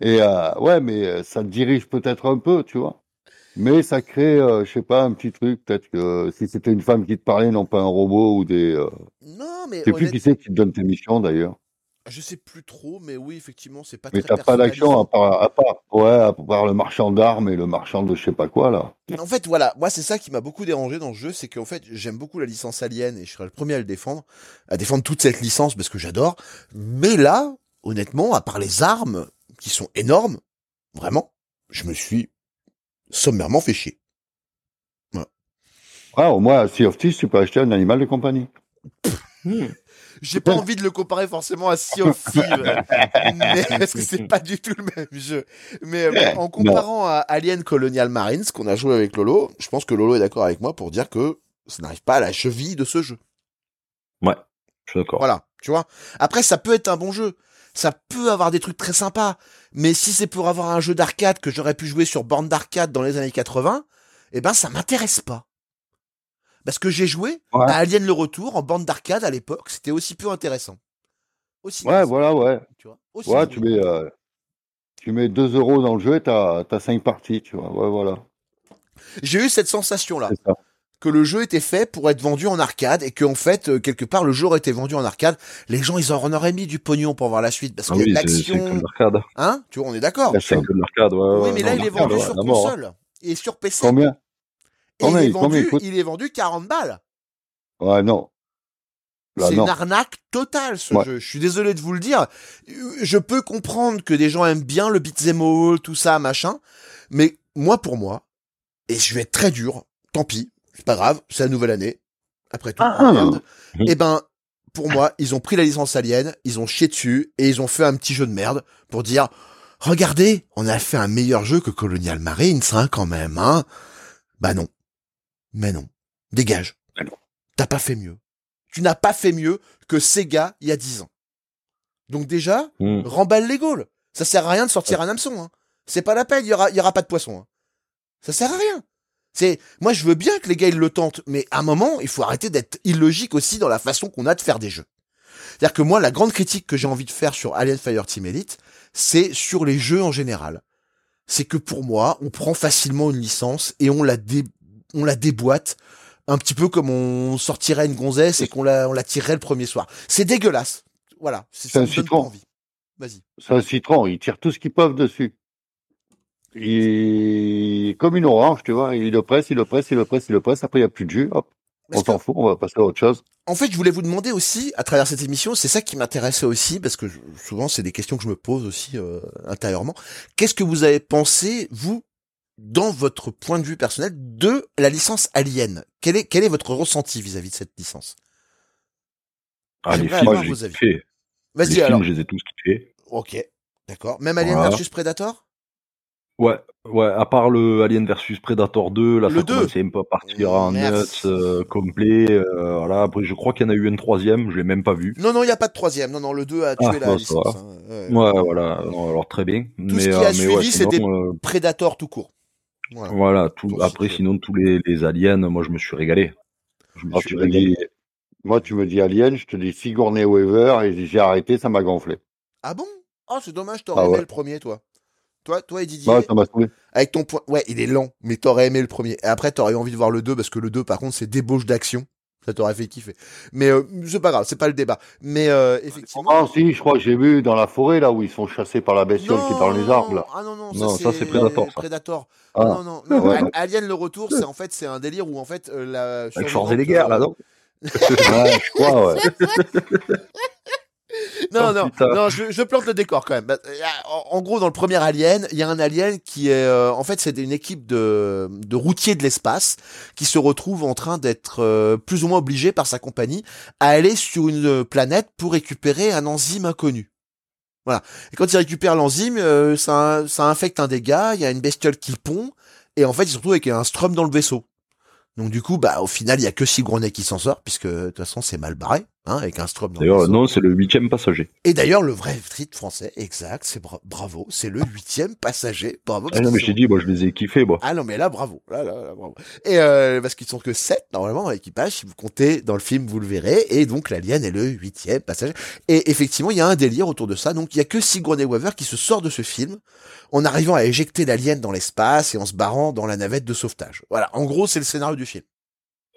Et euh, ouais, mais euh, ça te dirige peut-être un peu, tu vois. Mais ça crée, euh, je sais pas, un petit truc. Peut-être que euh, si c'était une femme qui te parlait, non pas un robot ou des. Non, mais je sais plus qui c'est qui te donne tes missions d'ailleurs. Je sais plus trop, mais oui, effectivement, c'est pas Mais très t'as pas d'action à part, à part, ouais, à part le marchand d'armes et le marchand de je sais pas quoi là. En fait, voilà, moi c'est ça qui m'a beaucoup dérangé dans le jeu, c'est qu'en fait j'aime beaucoup la licence Alien et je serai le premier à le défendre, à défendre toute cette licence parce que j'adore. Mais là, honnêtement, à part les armes qui sont énormes, vraiment, je me suis sommairement fait chier. Ah, au moins, à Sea of Thieves, tu peux acheter un animal de compagnie. J'ai pas envie de le comparer forcément à Sea of Thieves, mais, parce que c'est pas du tout le même jeu? Mais euh, en comparant à Alien Colonial Marines, qu'on a joué avec Lolo, je pense que Lolo est d'accord avec moi pour dire que ça n'arrive pas à la cheville de ce jeu. Ouais, je suis d'accord. Voilà, tu vois? Après, ça peut être un bon jeu. Ça peut avoir des trucs très sympas. Mais si c'est pour avoir un jeu d'arcade que j'aurais pu jouer sur borne d'arcade dans les années 80, eh ben, ça m'intéresse pas. Parce que j'ai joué Ouais. à Alien le Retour en bande d'arcade à l'époque. C'était aussi peu intéressant. Aussi Ouais, voilà, ouais. tu vois. Aussi Ouais, tu mets, euh, tu mets 2 euros dans le jeu et t'as, t'as 5 parties, tu vois. Ouais, voilà. J'ai eu cette sensation-là. Que le jeu était fait pour être vendu en arcade et qu'en fait euh, quelque part le jeu aurait été vendu en arcade les gens ils en auraient mis du pognon pour voir la suite parce Ah que oui, l'action hein? Tu vois on est d'accord C'est que l'arcade, ouais. oui mais là il est vendu sur mort, hein. console et sur PC Combien? Et il est vendu il est vendu 40 balles Ouais, non. C'est une arnaque totale ce Ouais. jeu. Je suis désolé de vous le dire. Je peux comprendre que des gens aiment bien le beat'em all, tout ça, machin. Mais moi, pour moi, et je vais être très dur, tant pis, c'est pas grave, c'est la nouvelle année. Après tout, Ah, merde. ah. Eh ben, pour moi, ils ont pris la licence Alien, ils ont chié dessus et ils ont fait un petit jeu de merde pour dire, regardez, on a fait un meilleur jeu que Colonial Marines, hein, quand même, hein. Bah non. Mais non. Dégage. Bah non. T'as pas fait mieux. Tu n'as pas fait mieux que Sega il y a 10 ans. Donc déjà, Hmm. remballe les Gaules. Ça sert à rien de sortir un hameçon. Hein. C'est pas la peine, il y aura, y aura pas de poisson. Hein. Ça sert à rien. C'est, moi je veux bien que les gars ils le tentent, mais à un moment il faut arrêter d'être illogique aussi dans la façon qu'on a de faire des jeux. C'est-à-dire que moi la grande critique que j'ai envie de faire sur Alien Fireteam Elite, c'est sur les jeux en général. C'est que pour moi, on prend facilement une licence et on la dé, on la déboîte un petit peu comme on sortirait une gonzesse et qu'on la, on la tirerait le premier soir. C'est dégueulasse. Voilà. C'est un citron. envie. Vas-y. C'est un citron, ils tirent tout ce qu'ils peuvent dessus. Il... Comme une orange, tu vois, il le presse, il le presse, il le presse, il le presse, après il n'y a plus de jus, hop, Parce on s'en que- fout, on va passer à autre chose. En fait, je voulais vous demander aussi, à travers cette émission, c'est ça qui m'intéressait aussi, parce que je- souvent c'est des questions que je me pose aussi euh, intérieurement. Qu'est-ce que vous avez pensé, vous, dans votre point de vue personnel, de la licence Alien quel est, quel est votre ressenti vis-à-vis de cette licence? Ah, les films, avoir vos avis. Vas-y alors. je les ai tous kiffés. Ok, d'accord. Même Alien Voilà. versus Predator? Ouais, ouais, à part le Alien versus Predator 2, là, Le ça 2. commençait un peu à partir en nuts, euh, complet, euh, voilà. Après, je crois qu'il y en a eu un troisième, je l'ai même pas vu. Non, non, il n'y a pas de troisième. Non, non, le 2 a tué Ah, la ça licence. hein. Ouais. Ouais, voilà, non, alors très bien. Tout mais, ce qui euh, a mais suivi, ouais, c'est sinon, des- euh, Predator tout court. Voilà. voilà, tout, après, sinon, tous les, les aliens, moi, je me suis régalé. Je me Moi suis tu, me régalé. dis... Moi, tu me dis Alien, je te dis Sigourney Weaver, et j'ai arrêté, ça m'a gonflé. Ah bon? Oh, c'est dommage, t'aurais Ah aimé ouais. le premier, toi. Toi, toi et Didier, Ouais, ça m'a saoulé. avec ton point... Ouais, il est lent, mais t'aurais aimé le premier. Et après, t'aurais eu envie de voir le 2, parce que le 2, par contre, c'est débauche d'action. Ça t'aurait fait kiffer. Mais euh, c'est pas grave, c'est pas le débat. Mais euh, effectivement... Ah si, je crois que j'ai vu dans la forêt, là, où ils sont chassés par la bestiole qui est dans les arbres, là. Ah non, non, Non, ça, c'est Predator. Predator. Ah. Non, non, non. Ouais, Alien le retour, c'est en fait c'est un délire où en fait euh, la Avec Schwarzenegger, là, euh, non? Ouais, je crois, ouais. Non, Oh, non, putain. non, je, je plante le décor quand même. Bah, euh, En, en gros, dans le premier Alien, il y a un alien qui est, euh, en fait, c'est une équipe de, de routiers de l'espace qui se retrouve en train d'être euh, plus ou moins obligé par sa compagnie à aller sur une planète pour récupérer un enzyme inconnu. Voilà. Et quand ils récupèrent l'enzyme, euh, ça, ça infecte un des gars, il y a une bestiole qui pond, et en fait, ils se retrouvent avec un strum dans le vaisseau. Donc du coup, bah au final, il y a que Sigourney qui s'en sort, puisque de toute façon, c'est mal barré, hein, avec un le D'ailleurs, non, c'est le huitième passager. Et d'ailleurs, le vrai titre français, exact, c'est bra- bravo, c'est le huitième passager. Bravo. Ah non, mais je t'ai dit, moi, je les ai kiffés, moi. Ah non, mais là, bravo. Là, là, là, bravo. Et euh, parce qu'ils sont que sept normalement dans l'équipage. Si vous comptez dans le film, vous le verrez. Et donc l'alien est le huitième passager. Et effectivement, il y a un délire autour de ça. Donc il y a que Sigourney Weaver qui se sort de ce film en arrivant à éjecter l'alien dans l'espace et en se barrant dans la navette de sauvetage. Voilà. En gros, c'est le scénario du film.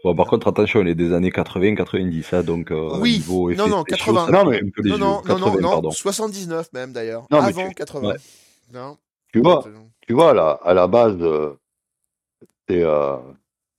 Bon, par contre, attention, il est des années 80-90, hein, donc euh, Oui. niveau Non, non, spéciaux, 80. ça Non, mais- Non, non, non, 80, non, non. pardon. 79 même d'ailleurs. Non, mais Avant tu- 80. ouais. Non. Tu vois, tu vois, là, à la base, euh, c'est, euh,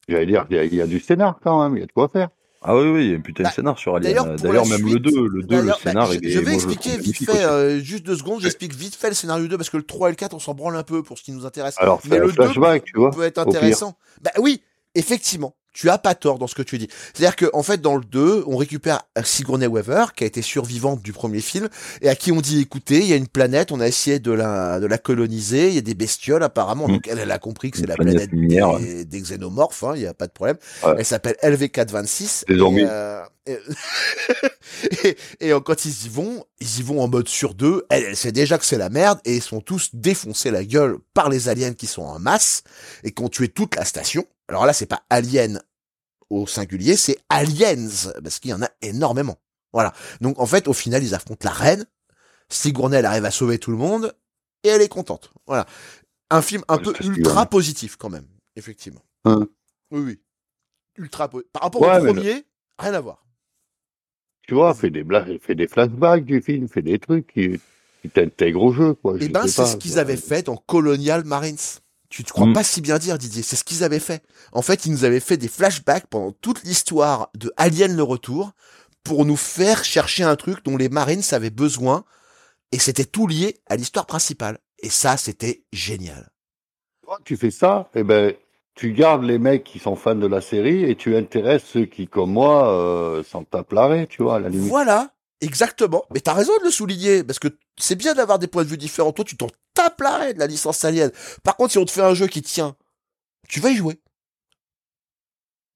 j'allais dire, il y, a- il y a du scénar quand même, il y a de quoi faire. Ah oui, oui, il y a un putain Bah, de scénar sur Alien. d'ailleurs, même le suite- 2, le 2, le bah, scénar, je, il est, je vais expliquer vite fait, euh, juste deux secondes, j'explique vite fait le scénario 2 parce que le 3 et le 4 on s'en branle un peu pour ce qui nous intéresse. Alors, Mais le 2 flashback, tu vois. peut être intéressant. Bah oui, effectivement. Tu as pas tort dans ce que tu dis. C'est-à-dire que en fait dans le 2, on récupère Sigourney Weaver qui a été survivante du premier film et à qui on dit écoutez, il y a une planète, on a essayé de la de la coloniser, il y a des bestioles apparemment. Mm. Donc elle, elle a compris que c'est la planète des, des xénomorphes, hein, il y a pas de problème. Ouais. Elle s'appelle LV426 Des et, zombies. euh, et, et, et, euh, quand ils y vont, ils y vont en mode sur deux. Elle, elle sait déjà que c'est la merde et ils sont tous défoncés la gueule par les aliens qui sont en masse et qui ont tué toute la station. Alors là, c'est pas alien au singulier, c'est aliens parce qu'il y en a énormément. Voilà. Donc en fait, au final, ils affrontent la reine. Sigourney, elle arrive à sauver tout le monde et elle est contente. Voilà. Un film un Ouais, peu ultra positif quand même, effectivement. Hein. Oui, oui. Ultra po- Par rapport Ouais, au premier, rien à voir. Tu vois, fais des blagues, fais des flashbacks du film, fais des trucs qui, qui t'intègrent au jeu, quoi. Eh je ben, c'est ce qu'ils avaient fait dans Colonial Marines. Tu te crois Mm. pas si bien dire, Didier. C'est ce qu'ils avaient fait. En fait, ils nous avaient fait des flashbacks pendant toute l'histoire de Alien le Retour pour nous faire chercher un truc dont les Marines avaient besoin et c'était tout lié à l'histoire principale. Et ça, c'était génial. Quand tu fais ça, eh ben, tu gardes les mecs qui sont fans de la série et tu intéresses ceux qui, comme moi, euh, s'en tapent l'arrêt, tu vois, à la limite. Voilà. Exactement. Mais t'as raison de le souligner, parce que c'est bien d'avoir des points de vue différents. Toi, tu t'en tapes l'arrêt de la licence Alien. Par contre, si on te fait un jeu qui tient, tu vas y jouer.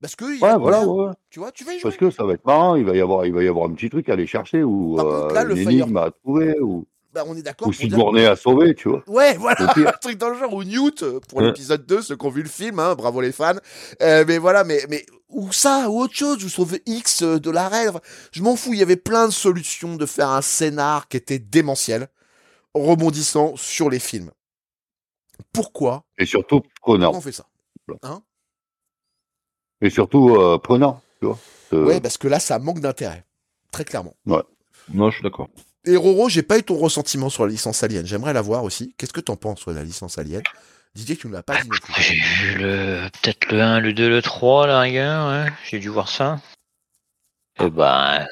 Parce que, Ouais, voilà, ouais. tu vois, tu vas y jouer. Parce que ça va être marrant, il va y avoir, il va y avoir un petit truc à aller chercher ou là, euh, le une Fire- énigme à trouver ou, Bah, on est d'accord. ou pour dire- Sigourney à sauver, tu vois. Ouais, voilà, un truc dans le genre, ou Newt, euh, pour Ouais. l'épisode 2, ceux qui ont vu le film, hein, bravo les fans. Euh, mais voilà, mais, mais, ou ça, ou autre chose, ou sauver X euh, de la rêve. Je m'en fous, il y avait plein de solutions de faire un scénar qui était démentiel, rebondissant sur les films. Pourquoi Et surtout prenant. on fait ça Hein Et surtout euh, prenant, tu vois. Euh, Ouais, parce que là, ça manque d'intérêt. Très clairement. Non, je suis d'accord. Et Roro, j'ai pas eu ton ressentiment sur la licence Alien. J'aimerais l'avoir aussi. Qu'est-ce que t'en penses, de la licence Alien? Didier, tu ne l'as pas dit. J'ai vu le peut-être le 1, le 2, le 3 à la rigueur, ouais. J'ai dû voir ça. Et ben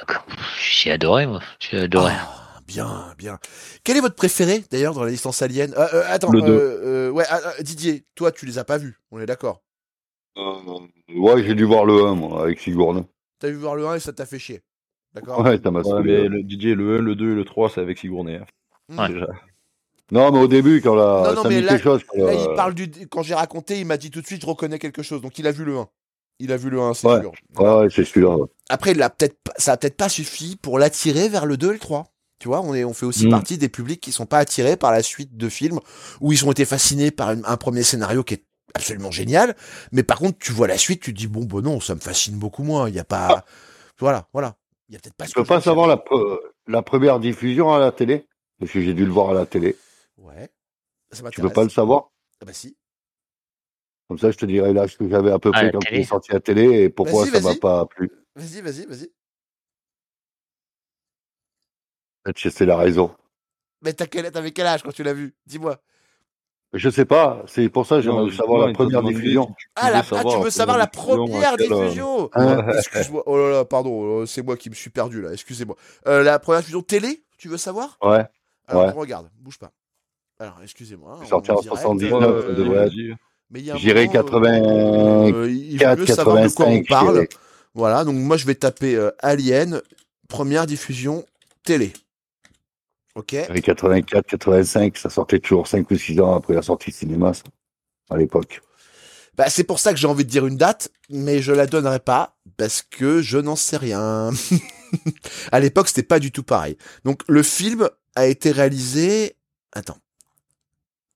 j'ai adoré moi. J'ai adoré. Ah, bien, bien. Quel est votre préféré, d'ailleurs, dans la licence Alien? Euh, euh, Attends, Le deux. euh, euh, ouais, ah, ah, Didier, toi, tu les as pas vus, on est d'accord. euh, ouais, j'ai dû voir le 1, moi, avec Sigourney. T'as vu voir le 1 et ça t'a fait chier. D'accord Ouais, m'a Ouais, mais le DJ, le 1, le 2 et le 3, c'est avec Sigourney. hein. Hmm. Déjà. Non, mais au début, quand la, Non, non, ça mais là- quelque chose. quand Là, la- il parle du. Quand j'ai raconté, il m'a dit tout de suite, je reconnais quelque chose. Donc, il a vu le 1. Il a vu le 1, c'est Ouais. sûr. Ouais, ouais, c'est celui-là. ouais. Après, il a peut-être, pas- ça a peut-être pas suffi pour l'attirer vers le 2 et le 3. Tu vois, on, est, on fait aussi Mm. partie des publics qui sont pas attirés par la suite de films où ils ont été fascinés par une- un premier scénario qui est absolument génial. Mais par contre, tu vois la suite, tu te dis, bon, bon, non, ça me fascine beaucoup moins. Il y a pas. Voilà, voilà. Il y a peut-être pas ce Je peux que pas savoir la, pre- la première diffusion à la télé, parce que j'ai dû le voir à la télé. Ouais. Ça Tu peux pas le savoir? Ah bah si. Comme ça, je te dirai l'âge que j'avais à peu près quand il est sorti à la télé et pourquoi Vas-y, ça m'a vas-y. pas plu. Vas-y, vas-y, vas-y. Peut-être que c'est la raison. Mais t'as quel, t'avais quel âge quand tu l'as vu? Dis-moi. Je sais pas, c'est pour ça que j'aimerais savoir justement, la première diffusion. tu Ah, la, ah, tu veux savoir la première diffusion, Hein Excuse-moi. Oh là là, pardon, euh, c'est moi qui me suis perdu là. Excusez-moi. Euh, la première diffusion télé, tu veux savoir? Ouais. Alors, Ouais. regarde, bouge pas. Alors, excusez-moi. hein, C'est sorti on est en direct, 79, euh, devrait être. Vas-y. Mais il y a un Je dirais moment, euh, 84, euh, il vaut mieux savoir de quoi on 85. je parle. Voilà, donc moi je vais taper euh, Alien, première diffusion télé. Ok. Je dirais 84, 85, ça sortait toujours 5 ou 6 ans après la sortie cinéma, ça, à l'époque. Bah, c'est pour ça que j'ai envie de dire une date, mais je la donnerai pas parce que je n'en sais rien. à l'époque, c'était pas du tout pareil. Donc le film a été réalisé. Attends.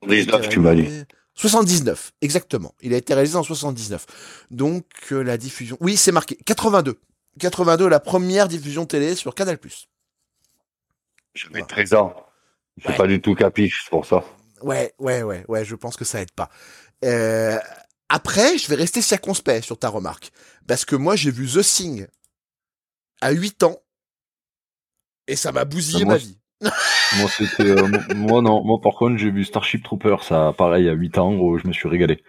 Il a été 19, tu m'as dit. réalisé- 79, exactement. Il a été réalisé en 79. Donc euh, la diffusion. Oui, c'est marqué 82. 82, la première diffusion télé sur Canal+. J'avais 13 ans. J'ai Ouais. pas du tout capiche, c'est pour ça. Ouais, ouais, ouais, ouais, je pense que ça aide pas. Euh, après, je vais rester circonspect sur ta remarque. Parce que moi, j'ai vu The Thing à 8 ans. Et ça m'a bousillé moi, ma vie. Moi, euh, moi- non. Moi, par contre, j'ai vu Starship Trooper, ça, pareil, à 8 ans, gros, je me suis régalé.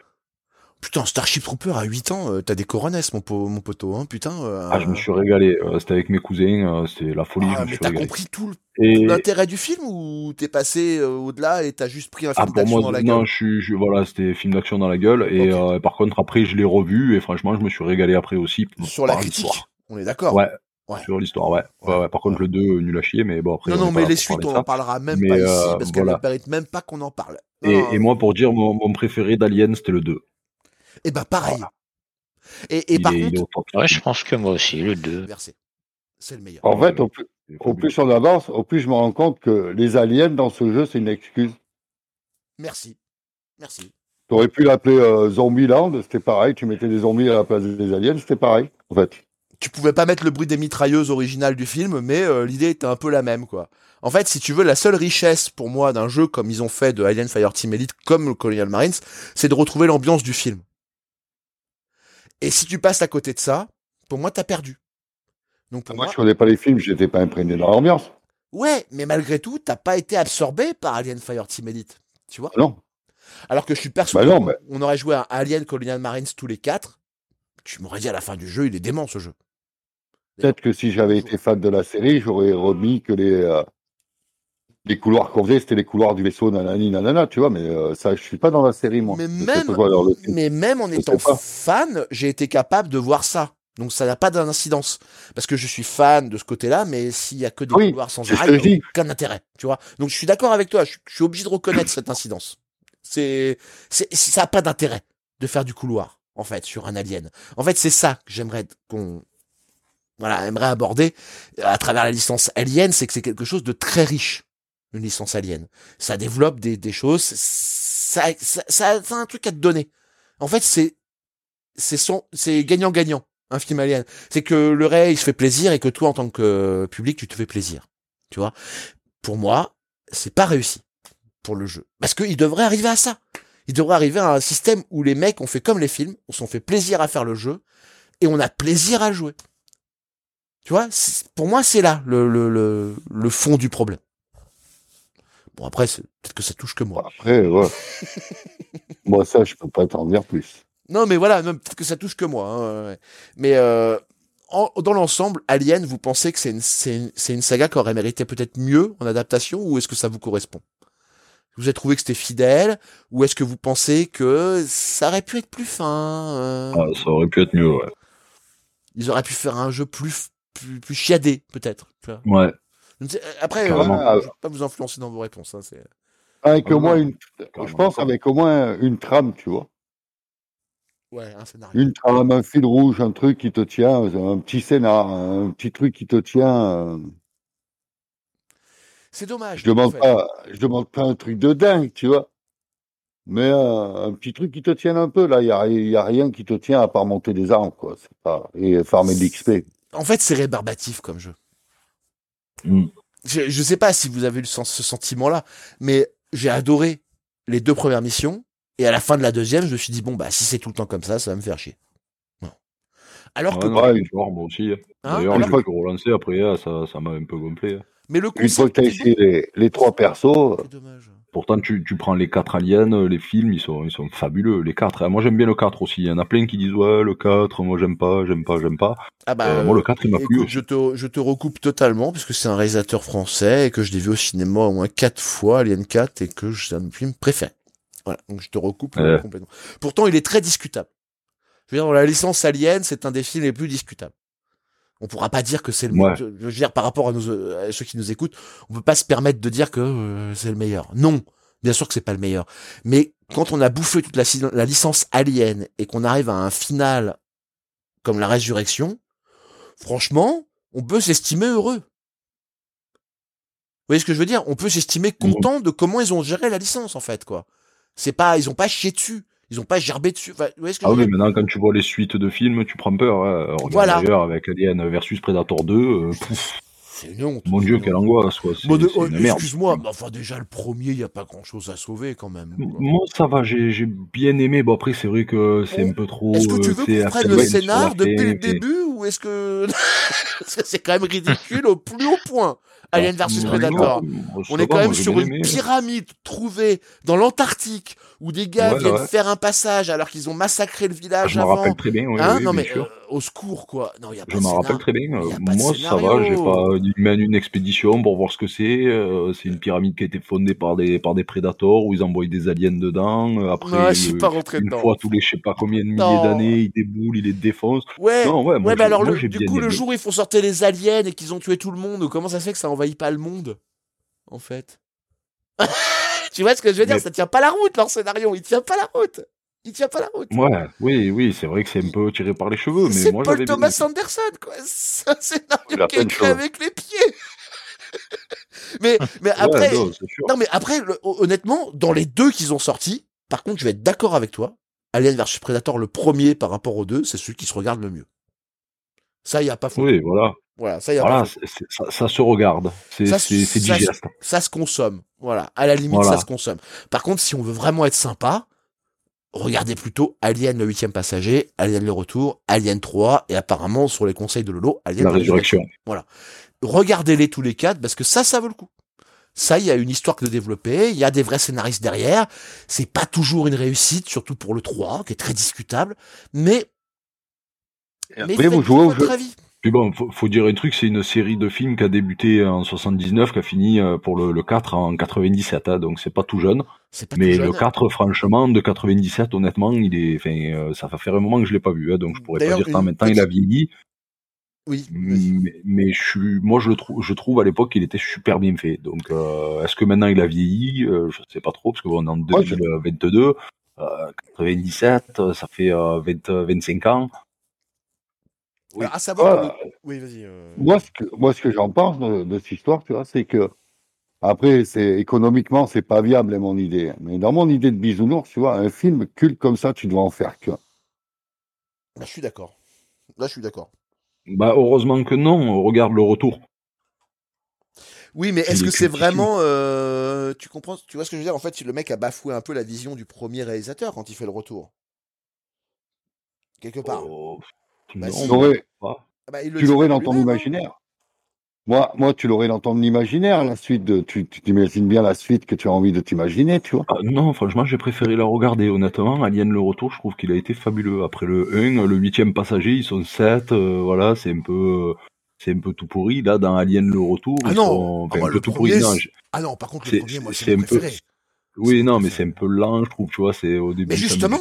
Putain, Starship Trooper à 8 ans, euh, t'as des coronesses, mon, po- mon poteau, hein, putain. euh, Ah, je me suis régalé. euh, c'était avec mes cousins, c'était la folie, Ah, je me mais t'as compris tout Et, l'intérêt du film ou t'es passé au-delà et t'as juste pris un ah, film d'action dans la non, gueule? je suis, je- voilà, c'était film d'action dans la gueule. Et par contre, après, je l'ai revu et franchement, je me suis régalé après aussi. Sur la critique, on est d'accord? Ouais. Ouais. Sur l'histoire, ouais. Ouais, Ouais. Par contre, le 2, nul à chier, mais bon, après. Non, on non, mais les suites, on en parlera même Mais, pas ici parce qu'elles voilà. ne méritent même pas qu'on en parle. Non, Et, non, et moi, pour dire, mon, mon préféré d'Alien, c'était le 2. Et bah pareil. Voilà. Et, et il, par est, il est contre. Ouais, je pense que moi aussi, le 2. versé. C'est le meilleur. En fait, au plus, au on avance, au plus je me rends compte que les aliens dans ce jeu, c'est une excuse. Merci. Merci. Tu aurais pu l'appeler euh, Zombieland, c'était pareil. Tu mettais des zombies à la place des aliens, c'était pareil, en fait. Tu pouvais pas mettre le bruit des mitrailleuses originales du film, mais euh, l'idée était un peu la même, quoi. En fait, si tu veux, la seule richesse pour moi d'un jeu comme ils ont fait de Alien Fireteam Elite, comme le Colonial Marines, c'est de retrouver l'ambiance du film. Et si tu passes à côté de ça, pour moi, t'as perdu. Donc pour Moi, moi, je connais pas les films, j'étais pas imprégné dans l'ambiance. ouais, mais malgré tout, t'as pas été absorbé par Alien Fireteam Elite, tu vois. Non. Alors que je suis persuadé Bah mais- on aurait joué à Alien Colonial Marines tous les quatre, tu m'aurais dit à la fin du jeu, il est dément ce jeu. Peut-être que si j'avais été fan de la série, j'aurais remis que les, euh, les couloirs qu'on faisait, c'était les couloirs du vaisseau, nanani, nanana, tu vois, mais euh, ça, je suis pas dans la série, moi. Mais même, mais même en Je étant fan, j'ai été capable de voir ça. Donc ça n'a pas d'incidence. Parce que je suis fan de ce côté-là, mais s'il y a que des Oui, couloirs sans arrêt, il y a aucun intérêt. Tu vois. Donc je suis d'accord avec toi. Je, je suis obligé de reconnaître cette incidence. C'est, c'est, ça n'a pas d'intérêt de faire du couloir, en fait, sur un alien. En fait, c'est ça que j'aimerais qu'on, voilà, aimerait aborder à travers la licence Alien, c'est que c'est quelque chose de très riche, une licence Alien. Ça développe des, choses, ça, ça, ça, ça a un truc à te donner. En fait, c'est, c'est son, c'est gagnant-gagnant, un film Alien. C'est que le réel, il se fait plaisir et que toi, en tant que public, tu te fais plaisir. Tu vois? Pour moi, c'est pas réussi pour le jeu. Parce qu'il devrait arriver à ça. Il devrait arriver à un système où les mecs ont fait comme les films, on s'en fait plaisir à faire le jeu et on a plaisir à jouer. Tu vois, pour moi, c'est là le, le, le fond du problème. Bon, après, c'est- peut-être que ça touche que moi. Après, ouais. moi, ça, je peux pas t'en dire plus. Non, mais voilà, peut-être que ça touche que moi. hein, ouais. Mais euh, en- dans l'ensemble, Alien, vous pensez que c'est une, c'est une, c'est une saga qui aurait mérité peut-être mieux en adaptation ou est-ce que ça vous correspond? Vous avez trouvé que c'était fidèle ou est-ce que vous pensez que ça aurait pu être plus fin euh, Ah, ça aurait pu être mieux, ouais. Ils auraient pu faire un jeu plus plus, plus chiadé, peut-être. Ouais. Sais- Après, euh, je ne vais pas vous influencer dans vos réponses. Hein, c'est- Avec Ah, au moins une, je pense avec au moins une trame, tu vois. Ouais, un scénario. Une trame, un fil rouge, un truc qui te tient, un petit scénar, un petit truc qui te tient. euh, C'est dommage. Je demande en fait. pas, je demande pas un truc de dingue, tu vois. Mais euh, un petit truc qui te tienne un peu. Là, il y a, y a rien qui te tient à part monter des armes, quoi. C'est pas et farmer de l'XP. En fait, c'est rébarbatif comme jeu. Mm. Je, je sais pas si vous avez eu ce sentiment-là, mais j'ai adoré les deux premières missions. Et à la fin de la deuxième, je me suis dit, bon, bah, si c'est tout le temps comme ça, ça va me faire chier. Alors Ouais, que, ouais, moi aussi. Hein D'ailleurs, je l'ai pu relancer après, ah, ça, ça m'a un peu gonflé. mais le Une fois que t'as du essayé les trois persos, C'est dommage. Pourtant, tu, tu prends les quatre aliens, euh, les films, ils sont, ils sont fabuleux, les quatre. hein. Moi, j'aime bien le 4 aussi. Il y en a plein qui disent, ouais, le 4, moi, j'aime pas, j'aime pas, j'aime pas. Ah bah, Euh, moi, le 4, il m'a plu. je te, je te recoupe totalement, puisque c'est un réalisateur français et que je l'ai vu au cinéma au moins quatre fois, Alien 4, et que c'est un de mes films préférés. Voilà, donc je te recoupe euh, Ouais. complètement. Pourtant, il est très discutable. Je veux dire, dans la licence Alien, c'est un des films les plus discutables. On pourra pas dire que c'est le Ouais. je veux dire, par rapport à, nos, à ceux qui nous écoutent, on peut pas se permettre de dire que euh, c'est le meilleur. Non, bien sûr que c'est pas le meilleur. Mais quand on a bouffé toute la, licence Alien et qu'on arrive à un final comme la résurrection, franchement, on peut s'estimer heureux. Vous voyez ce que je veux dire? On peut s'estimer content de comment ils ont géré la licence, en fait, quoi. C'est pas, ils ont pas chié dessus, ils ont pas gerbé dessus. Enfin, vous voyez ce que Ah oui, maintenant, quand tu vois les suites de films, tu prends peur. hein. Regarde Voilà. D'ailleurs, avec Alien versus Predator 2, euh, pouf, C'est une honte. mon dieu, quelle angoisse, quoi. Bon, de- oh. Excuse-moi, mais enfin déjà le premier, il y a pas grand-chose à sauver quand même. Moi, ça va, j'ai j'ai bien aimé. Bon, après, c'est vrai que c'est un peu trop. Est-ce que tu euh, veux c'est qu'on prenne le scénar depuis le début ou est-ce que c'est quand même ridicule au plus haut point. Alien versus Predator. On est quand même sur une pyramide trouvée dans l'Antarctique où des gars Ouais, viennent ouais. faire un passage alors qu'ils ont massacré le village Je m'en avant. rappelle très bien, oui, Hein oui, non bien mais sûr. euh, au secours quoi. Non, il y a pas Je m'en rappelle très bien. Moi, ça va, j'ai pas. Ils mènent une expédition pour voir ce que c'est. euh, C'est une pyramide qui a été fondée par des par des prédateurs où ils envoient des aliens dedans. Euh, Après, Ouais, je suis pas rentré une dedans. fois tous les je sais pas combien de milliers d'années, ils déboulent, ils les défoncent. Ouais, Non, ouais, moi, mais alors moi, le- du coup, le jour où ils font sortir les aliens et qu'ils ont tué tout le monde, comment ça se fait que ça envahit pas le monde En fait? tu vois ce que je veux dire? Mais- Ça tient pas la route, leur scénario. Il tient pas la route. Il tient pas la route. Ouais, oui, oui, c'est vrai que c'est un peu tiré par les cheveux, C'est Paul bien Thomas. Anderson, quoi. C'est un scénario Il qui est écrit avec les pieds. mais, mais après, Ouais, non, non, mais après, le- honnêtement, dans les deux qu'ils ont sortis, par contre, je vais être d'accord avec toi. Alien vs Predator, le premier par rapport aux deux, c'est celui qui se regarde le mieux. Ça, y a pas photo. Oui, voilà. Voilà, ça, y a Voilà, ça, ça se regarde. C'est ça, digeste. Ça se consomme. Voilà. À la limite, Voilà. ça se consomme. Par contre, si on veut vraiment être sympa, regardez plutôt Alien le huitième passager, Alien le retour, Alien 3, et apparemment, sur les conseils de Lolo, Alien La résurrection. Voilà. Regardez-les tous les quatre, parce que ça, ça vaut le coup. Ça, il y a une histoire de développer, il y a des vrais scénaristes derrière. C'est pas toujours une réussite, surtout pour le 3, qui est très discutable, mais, Et mais vous jouez au votre jeu? avis. Puis bon, faut, faut dire un truc, c'est une série de films qui a débuté en 79, qui a fini euh, pour le, le 4 en 97, hein, donc c'est pas tout jeune. Pas Mais tout le jeune. 4, franchement, de 97, honnêtement, il est, enfin, euh, ça va faire un moment que je l'ai pas vu, hein, donc je pourrais pas dire tant maintenant il a vieilli. Oui. Mais, mais je suis, moi je le trouve, je trouve à l'époque qu'il était super bien fait. Donc, euh, est-ce que maintenant il a vieilli? Euh, Je sais pas trop parce qu'on est en Ouais, je- 2022, euh, 97, euh, ça fait euh, 20, 25 ans. Oui. Alors, à savoir Ah, que le- Oui, vas-y. euh, Moi, ce que, moi, ce que j'en pense de, de cette histoire, tu vois, c'est que après, c'est économiquement, c'est pas viable, hein, mon idée. Mais dans mon idée de bisounours, tu vois, un film culte comme ça, tu dois en faire que. Là, je suis d'accord. Là, je suis d'accord. Bah heureusement que non. On regarde le retour. Oui, mais est-ce est que c'est vraiment, euh, tu comprends, tu vois ce que je veux dire? En fait, le mec a bafoué un peu la vision du premier réalisateur quand il fait le retour. Quelque part. Oh, Bah, non, si. Tu l'aurais, Ah bah, tu l'aurais dans ton hein. imaginaire. Moi, moi, tu l'aurais dans ton imaginaire, la suite de, tu, t'imagines bien la suite que tu as envie de t'imaginer, tu vois. Ah, non, franchement, j'ai préféré la regarder, honnêtement. Alien le retour, je trouve qu'il a été fabuleux. Après le 1, le huitième passager, ils sont 7, voilà, c'est un peu, c'est un peu tout pourri. Là, dans Alien le retour, Ah ils non sont, Ah bah, un peu le tout pourri. non, Ah non, par contre, le c'est- premier, moi, c'est mon un peu- préféré. Oui, C'est non, mais c'est un peu lent, je trouve, tu vois, c'est au début, Mais justement,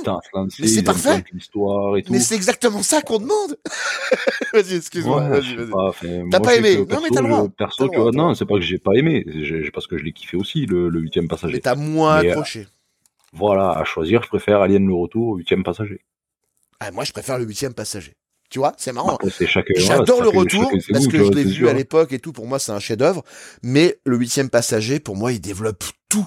c'est parfait. inventent l'histoire et tout. Mais c'est exactement ça qu'on demande Vas-y, excuse-moi, Ouais, vas-y, vas-y. T'as pas aimé que Non, mais t'as le perso, droit. Perso, tu vois, non, c'est pas que j'ai pas aimé, j'ai- parce que je l'ai kiffé aussi, le, huitième passager. Mais t'as moins Mais, euh, accroché. Voilà, à choisir, je préfère Alien le retour au huitième passager. Ah, moi, je préfère le huitième passager. Tu vois, c'est marrant. C'est voilà, J'adore le retour chacun parce que je l'ai c'est vu à l'époque et tout. Pour moi, c'est un chef-d'œuvre. Mais le huitième passager, pour moi, il développe tout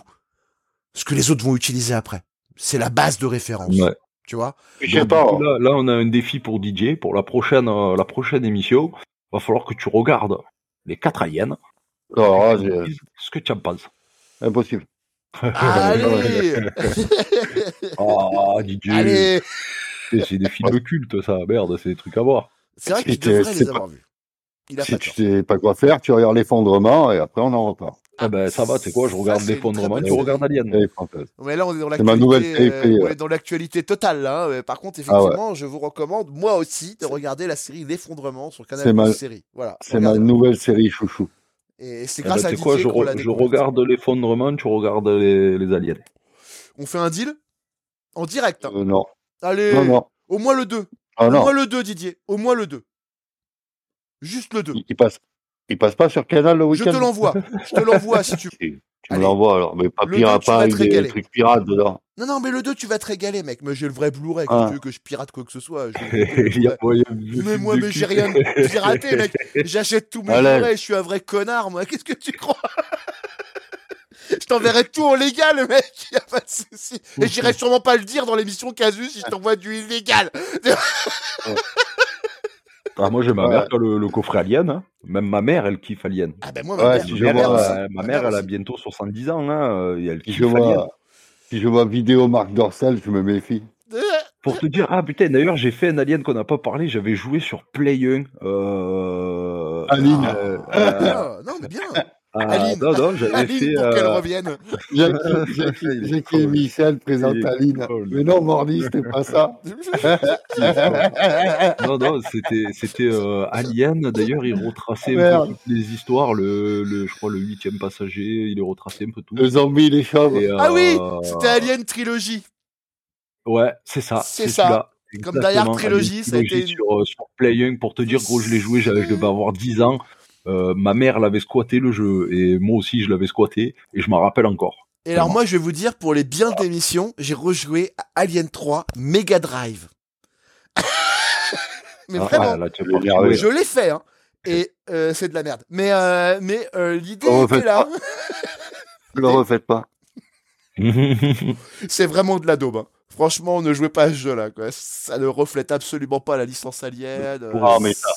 ce que les autres vont utiliser après. C'est la base de référence. Ouais. Tu vois Je sais Donc, pas. coup, là, là, on a un défi pour DJ. Pour la prochaine, euh, la prochaine émission, va falloir que tu regardes les quatre aliens. Me dises ce que tu en penses. impossible. Allez Ah, DJ. Allez C'est des films cultes, ça. Merde, c'est des trucs à voir. C'est vrai qu'il devrait les pas- avoir vus. Il a Si pas tu sais pas quoi faire, tu regardes l'effondrement et après on en repart. Ah ben ça va, tu sais quoi, je regarde c'est l'effondrement, tu regardes Alien. Mais là, on est dans C'est ma nouvelle l'actualité, série euh, free, on ouais. est dans l'actualité totale là. hein. Par contre, Ah ouais. effectivement, je vous recommande moi aussi de regarder la série L'effondrement sur Canal C'est ma- Série. Voilà. C'est ma nouvelle série chouchou. Et c'est Eh ben, grâce à tu sais quoi, Didier je, qu'on l'a re- je regarde l'effondrement, tu regardes les, les aliens. On fait un deal? En direct. hein. Euh, non. Allez, Non, non. au moins le 2. Ah au non. moins le 2, Didier. Au moins le 2. Juste le 2. Il, il passe. Il passe pas sur Canal le Je week-end te l'envoie. Je te l'envoie si tu veux. Tu Allez. me l'envoies alors. Mais pas pire à avec des trucs pirates dedans. Non, non, mais le 2, tu vas te régaler, mec. Mais j'ai le vrai Blu-ray. Ah. Tu veux que je pirate quoi que ce soit. je Il y a moyen de- Mais moi, mais j'ai rien piraté, mec. J'achète tous mes. Blu-ray. Je suis un vrai connard, moi. Qu'est-ce que tu crois? Je t'enverrai tout en légal, mec. Y a pas de souci. Et j'irai sûrement pas le dire dans l'émission Casus si je t'envoie du illégal. Ah, moi j'ai ma mère qui a le, le coffret Alien. hein. Même ma mère, elle kiffe Alien. Ah ben moi, ma Ouais, mère, si ma je mère vois, aussi. Euh, ma Ma mère, mère elle a bientôt 70 ans. Hein. euh, et Elle Si kiffe je Alien. vois, si je vois vidéo Marc Dorcel, je me méfie. Pour te dire, ah putain, d'ailleurs, j'ai fait un Alien qu'on n'a pas parlé. J'avais joué sur Play 1. Euh... Aline. euh, euh, ah, non, mais bien. Ah, Aline. non, non, j'avais Aline, fait. pour qu'elle euh, revienne. Jackie, et Michel présentent Aline. Mais non, Morny, c'était pas ça. Non, non, c'était, c'était euh, Alien. D'ailleurs, il retraçait un peu toutes les histoires. Le, le, je crois le huitième passager, il est retracé un peu tout. Le zombie, les chauves. Et, Ah oui, euh, C'était Alien Trilogy. Ouais, c'est ça. C'est C'est ça. Comme Trilogy, Alien ça a été sur, euh, sur Play 1. Pour te dire, gros, je l'ai joué, j'avais, je devais avoir 10 ans. Euh, ma mère l'avait squatté le jeu et moi aussi je l'avais squatté et je m'en rappelle encore. Et alors moi, je vais vous dire, pour les biens d'émission, j'ai rejoué à Alien 3 Mega Drive. mais Ah, vraiment, ah, là, tu Je l'ai pas regardé. je l'ai fait, hein. Et euh, c'est de la merde. Mais, euh, mais euh, l'idée était là. Ne le refaites pas. c'est vraiment de la daube. hein. Franchement, ne jouez pas à ce jeu-là. Quoi. Ça ne reflète absolument pas la licence Alien. euh, Ah, mais ça-.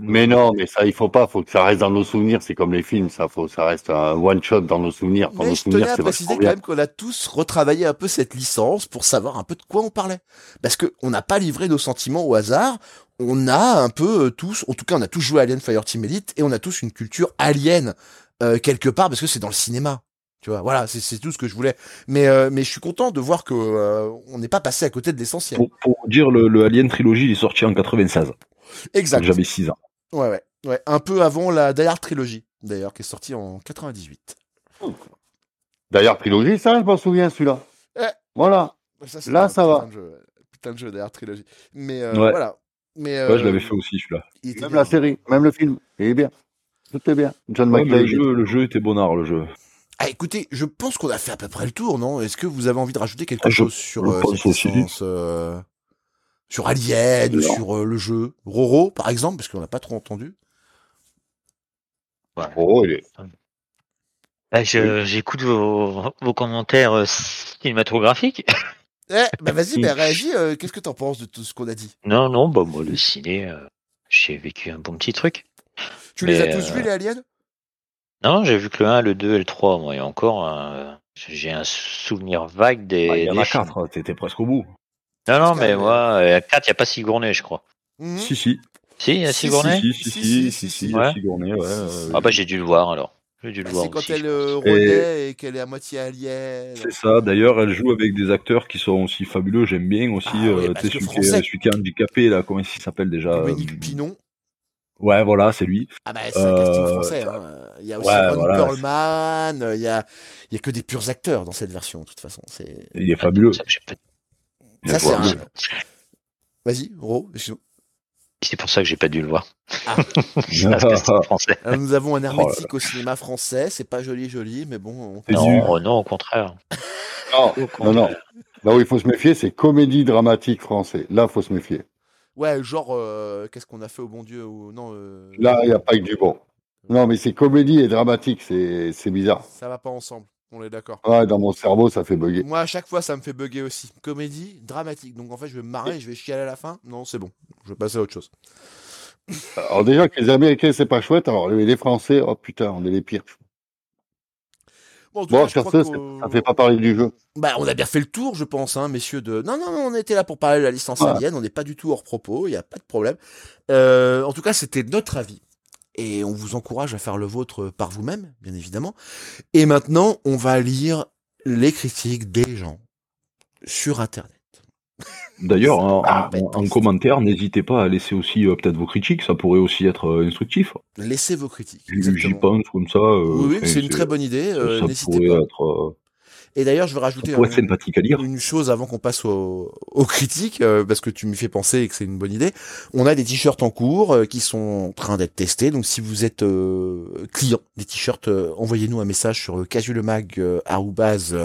Mais non, mais ça, il faut pas. Faut que ça reste dans nos souvenirs. C'est comme les films, ça. Faut, ça reste un one shot dans nos souvenirs. Dans Mais nos je tenais souvenirs, à préciser quand même qu'on a tous retravaillé un peu cette licence pour savoir un peu de quoi on parlait. Parce que on n'a pas livré nos sentiments au hasard. On a un peu euh, tous, en tout cas, on a tous joué à Alien Fireteam Elite et on a tous une culture alien euh, quelque part parce que c'est dans le cinéma. Tu vois, voilà, c'est c'est tout ce que je voulais. Mais euh, mais je suis content de voir que euh, on n'est pas passé à côté de l'essentiel. pour, dire, le, le Alien Trilogy, il est sorti en 96. Exact. Donc j'avais 6 ans. Ouais, ouais, ouais. Un peu avant la Die Hard trilogie, d'ailleurs, qui est sortie en 98. D'ailleurs, trilogie, ça, je m'en souviens, celui-là. Eh. Voilà. Ça, c'est Là, ça va. de jeu, putain de jeu Die Hard trilogie. Mais euh, Ouais. voilà. Mais Ouais, je euh, l'avais fait aussi, celui-là. Même bien. la série, même le film. Il est bien. Tout est bien. John Ouais, McClane. le, jeu, le jeu était bonnard, le jeu. Ah, écoutez, je pense qu'on a fait à peu près le tour, non? Est-ce que vous avez envie de rajouter quelque Ah, je- chose sur euh, cette licence euh, Sur Alien, Non. sur euh, le jeu? Roro, par exemple, parce qu'on n'a pas trop entendu. Oh, il est. Bah, je- J'écoute vos, vos commentaires euh, cinématographiques. Eh, bah vas-y, bah, réagis. euh, Qu'est-ce que t'en penses de tout ce qu'on a dit? Non, non, bah moi le ciné, euh, j'ai vécu un bon petit truc. Tu les as tous euh, vus, les aliens? Non, j'ai vu que le 1, le 2 et le 3, moi, et encore, euh, j'ai un souvenir vague des, Ah, il y en a films. 4, t'étais presque au bout. Non, non, Parce que, mais euh, moi, euh, 4, il n'y a pas Sigourney, je crois. Mhm. Si, si. Si, il y a Si, Sigourney Si, si, si, Si, si, si, si, si, si, ouais. Sigourney, ouais. euh, Ah bah j'ai dû le voir alors. J'ai dû le Bah, voir C'est quand elle euh, pense. renaît et qu'elle est à moitié alien. C'est ça. D'ailleurs, elle joue avec des acteurs qui sont aussi fabuleux. J'aime bien aussi. Ah oui, euh, que celui, qui est, français. celui qui est handicapé, là, comment il s'appelle déjà Dominique Pinon. Ouais, voilà, c'est lui. Ah bah c'est un casting français. hein. Il y a aussi ouais, Ron voilà, Perlman. Il y a, il y a que des purs acteurs dans cette version, de toute façon. C'est Il est fabuleux. Ça, c'est un. Vas-y, Ro. C'est pour ça que j'ai pas dû le voir. Ah. Français. Alors, nous avons un Oh là hermétique au cinéma français. C'est pas joli, joli, mais bon. on- C'est Non, du- oh non, au contraire. Non, Au non, contraire. non. Là où il faut se méfier, c'est comédie dramatique français. Là, il faut se méfier. Ouais, genre, euh, qu'est-ce qu'on a fait au bon Dieu ou non euh, Là, il n'y a pas que du bon. Non, mais c'est comédie et dramatique, c'est bizarre. Ça va pas ensemble. On est d'accord. Ouais, dans mon cerveau, ça fait bugger. Moi, à chaque fois, ça me fait bugger aussi. Comédie, dramatique. Donc, en fait, je vais me marrer, je vais chialer à la fin. Non, c'est bon. Je vais passer à autre chose. Alors déjà que les Américains, c'est pas chouette, alors les Français, oh putain, on est les pires. Bon, en tout Bon, cas, je crois c'est- ça fait pas parler du jeu. Bah, on a bien fait le tour, je pense, hein, messieurs de. Non, non, non, on était là pour parler de la licence Ouais. alien. On n'est pas du tout hors propos. Il n'y a pas de problème. Euh, en tout cas, c'était notre avis. Et on vous encourage à faire le vôtre par vous-même, bien évidemment. Et maintenant, on va lire les critiques des gens sur Internet. D'ailleurs, en, Ah, en- bête. en commentaire, n'hésitez pas à laisser aussi euh, peut-être vos critiques, ça pourrait aussi être euh, instructif. Laissez vos critiques. J'y pense comme ça. euh, Oui, oui, c'est une très bonne idée. euh, ça pourrait pas. être, euh, Et d'ailleurs, je ça rajouter pourrait un- être sympathique à lire? une chose avant qu'on passe aux, aux critiques, euh, parce que tu me fais penser et que c'est une bonne idée. On a des t-shirts en cours euh, qui sont en train d'être testés. Donc, si vous êtes euh, client des t-shirts, euh, envoyez-nous un message sur euh, arrobase,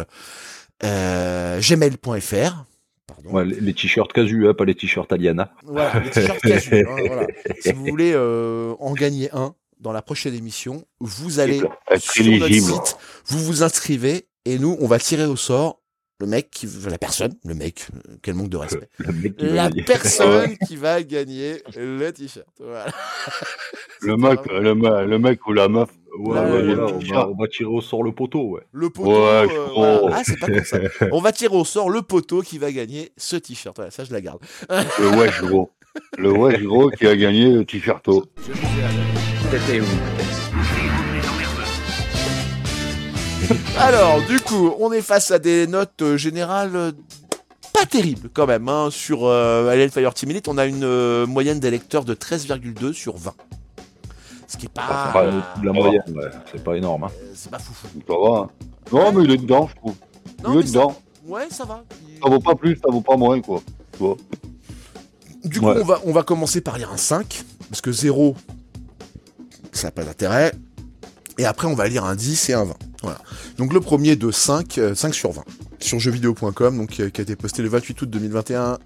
euh, gmail.fr. Pardon. Ouais, les, t-shirts casu, hein, pas les t-shirts Aliana. Voilà, les t-shirts casu. hein, voilà. Si vous voulez euh, en gagner un dans la prochaine émission, vous allez sur notre site, vous vous inscrivez et nous, on va tirer au sort le mec, qui, la personne, le mec, euh, quel manque de respect, Le mec qui va la gagner. personne qui va gagner le t-shirt. Voilà. Le mec, le, me- le mec ou la meuf. Ouais, Là, ouais, on, va, t-shirt. on va tirer au sort le poteau, ouais. Le poteau. Ouais, euh, je voilà. crois. Ah, c'est pas comme ça. On va tirer au sort le poteau qui va gagner ce t-shirt. Voilà, ça, je la garde. Le wesh gros. Le wesh gros qui a gagné le t-shirto. T'étais où? Alors, du coup, on est face à des notes euh, générales euh, pas terribles quand même. Hein. Sur euh, Alien Fire Team Elite, on a une euh, moyenne des lecteurs de 13,2 sur 20. Ce qui est pas... La moyenne, ouais. C'est pas énorme. Hein. euh, c'est pas foufou. Ça va. Non, mais il est dedans, je trouve. Non, il est ça- dedans. Ouais, ça va. Il- Ça vaut pas plus, ça vaut pas moins, quoi. Tu vois. Du coup, Ouais. on, va, on va commencer par lire un 5, parce que 0, ça n'a pas d'intérêt. Et après, on va lire un 10 et un 20. Voilà. Donc le premier de 5, euh, 5 sur 20, sur jeuxvideo.com, donc euh, qui a été posté le 28 août 2021,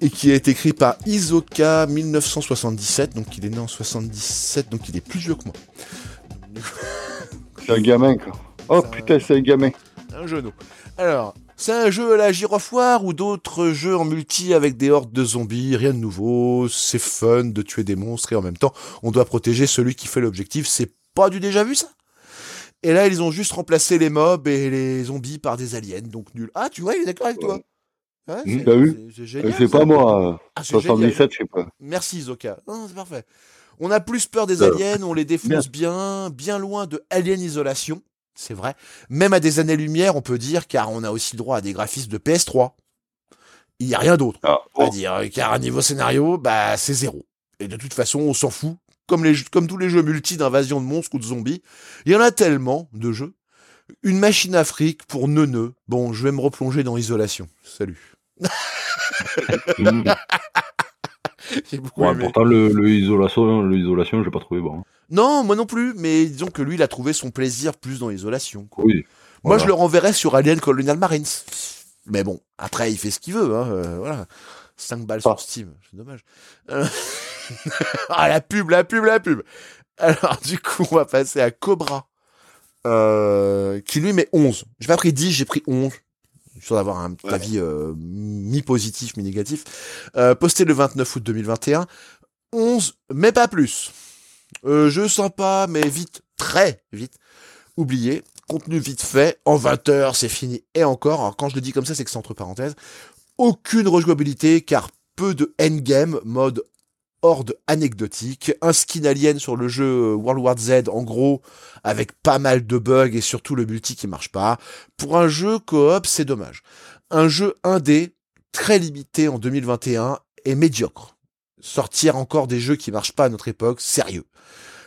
et qui a été écrit par Isoka 1977, donc il est né en 77, donc il est plus vieux que moi. C'est un gamin, quoi. Oh Ça- putain, c'est un gamin. Un genou. Alors, c'est un jeu à la gyrofoire ou d'autres jeux en multi avec des hordes de zombies, rien de nouveau, c'est fun de tuer des monstres et en même temps, on doit protéger celui qui fait l'objectif, c'est pas du déjà vu ça? Et là, ils ont juste remplacé les mobs et les zombies par des aliens, donc nul. Ah, tu vois, il est d'accord avec toi Ouais, Mmh, c'est- t'as vu Euh, pas moi. euh, Ah. 77, je sais pas. Merci Zoka. C'est parfait. On a plus peur des Euh, aliens, on les défonce bien, bien loin de Alien Isolation. C'est vrai. Même à des années-lumière, on peut dire, car on a aussi le droit à des graphismes de PS3. Il n'y a rien d'autre Ah, à bon. dire, car à niveau scénario, bah, c'est zéro. Et de toute façon, on s'en fout. Comme, les, jeux- comme tous les jeux multi d'invasion de monstres ou de zombies. Il y en a tellement de jeux. Une machine à fric pour neuneux. Bon, je vais me replonger dans Isolation. Salut. Ouais, pourtant, le, le isolation, le isolation, j'ai pas trouvé bon. Non, moi non plus, mais disons que lui, il a trouvé son plaisir plus dans l'isolation. quoi. Oui. Moi, Voilà. je le renverrais sur Alien Colonial Marines. Mais bon, après, il fait ce qu'il veut, hein, euh, voilà. 5 balles Ah. sur Steam, c'est dommage. Euh, ah, la pub, la pub, la pub. Alors, du coup, on va passer à Cobra, euh, qui lui met 11. J'ai pas pris 10, j'ai pris 11. Histoire d'avoir un Ouais. avis euh, mi-positif, mi-négatif. Euh, posté le 29 août 2021. 11, mais pas plus. Euh, jeu sympa, mais vite, très vite. Oublié. Contenu vite fait. En 20 heures, c'est fini. Et encore. Alors, quand je le dis comme ça, c'est que c'est entre parenthèses. Aucune rejouabilité, car peu de endgame, mode horde anecdotique. Un skin alien sur le jeu World War Z, en gros, avec pas mal de bugs et surtout le multi qui marche pas. Pour un jeu coop, c'est dommage. Un jeu indé, très limité en 2021 et médiocre. Sortir encore des jeux qui marchent pas à notre époque, sérieux.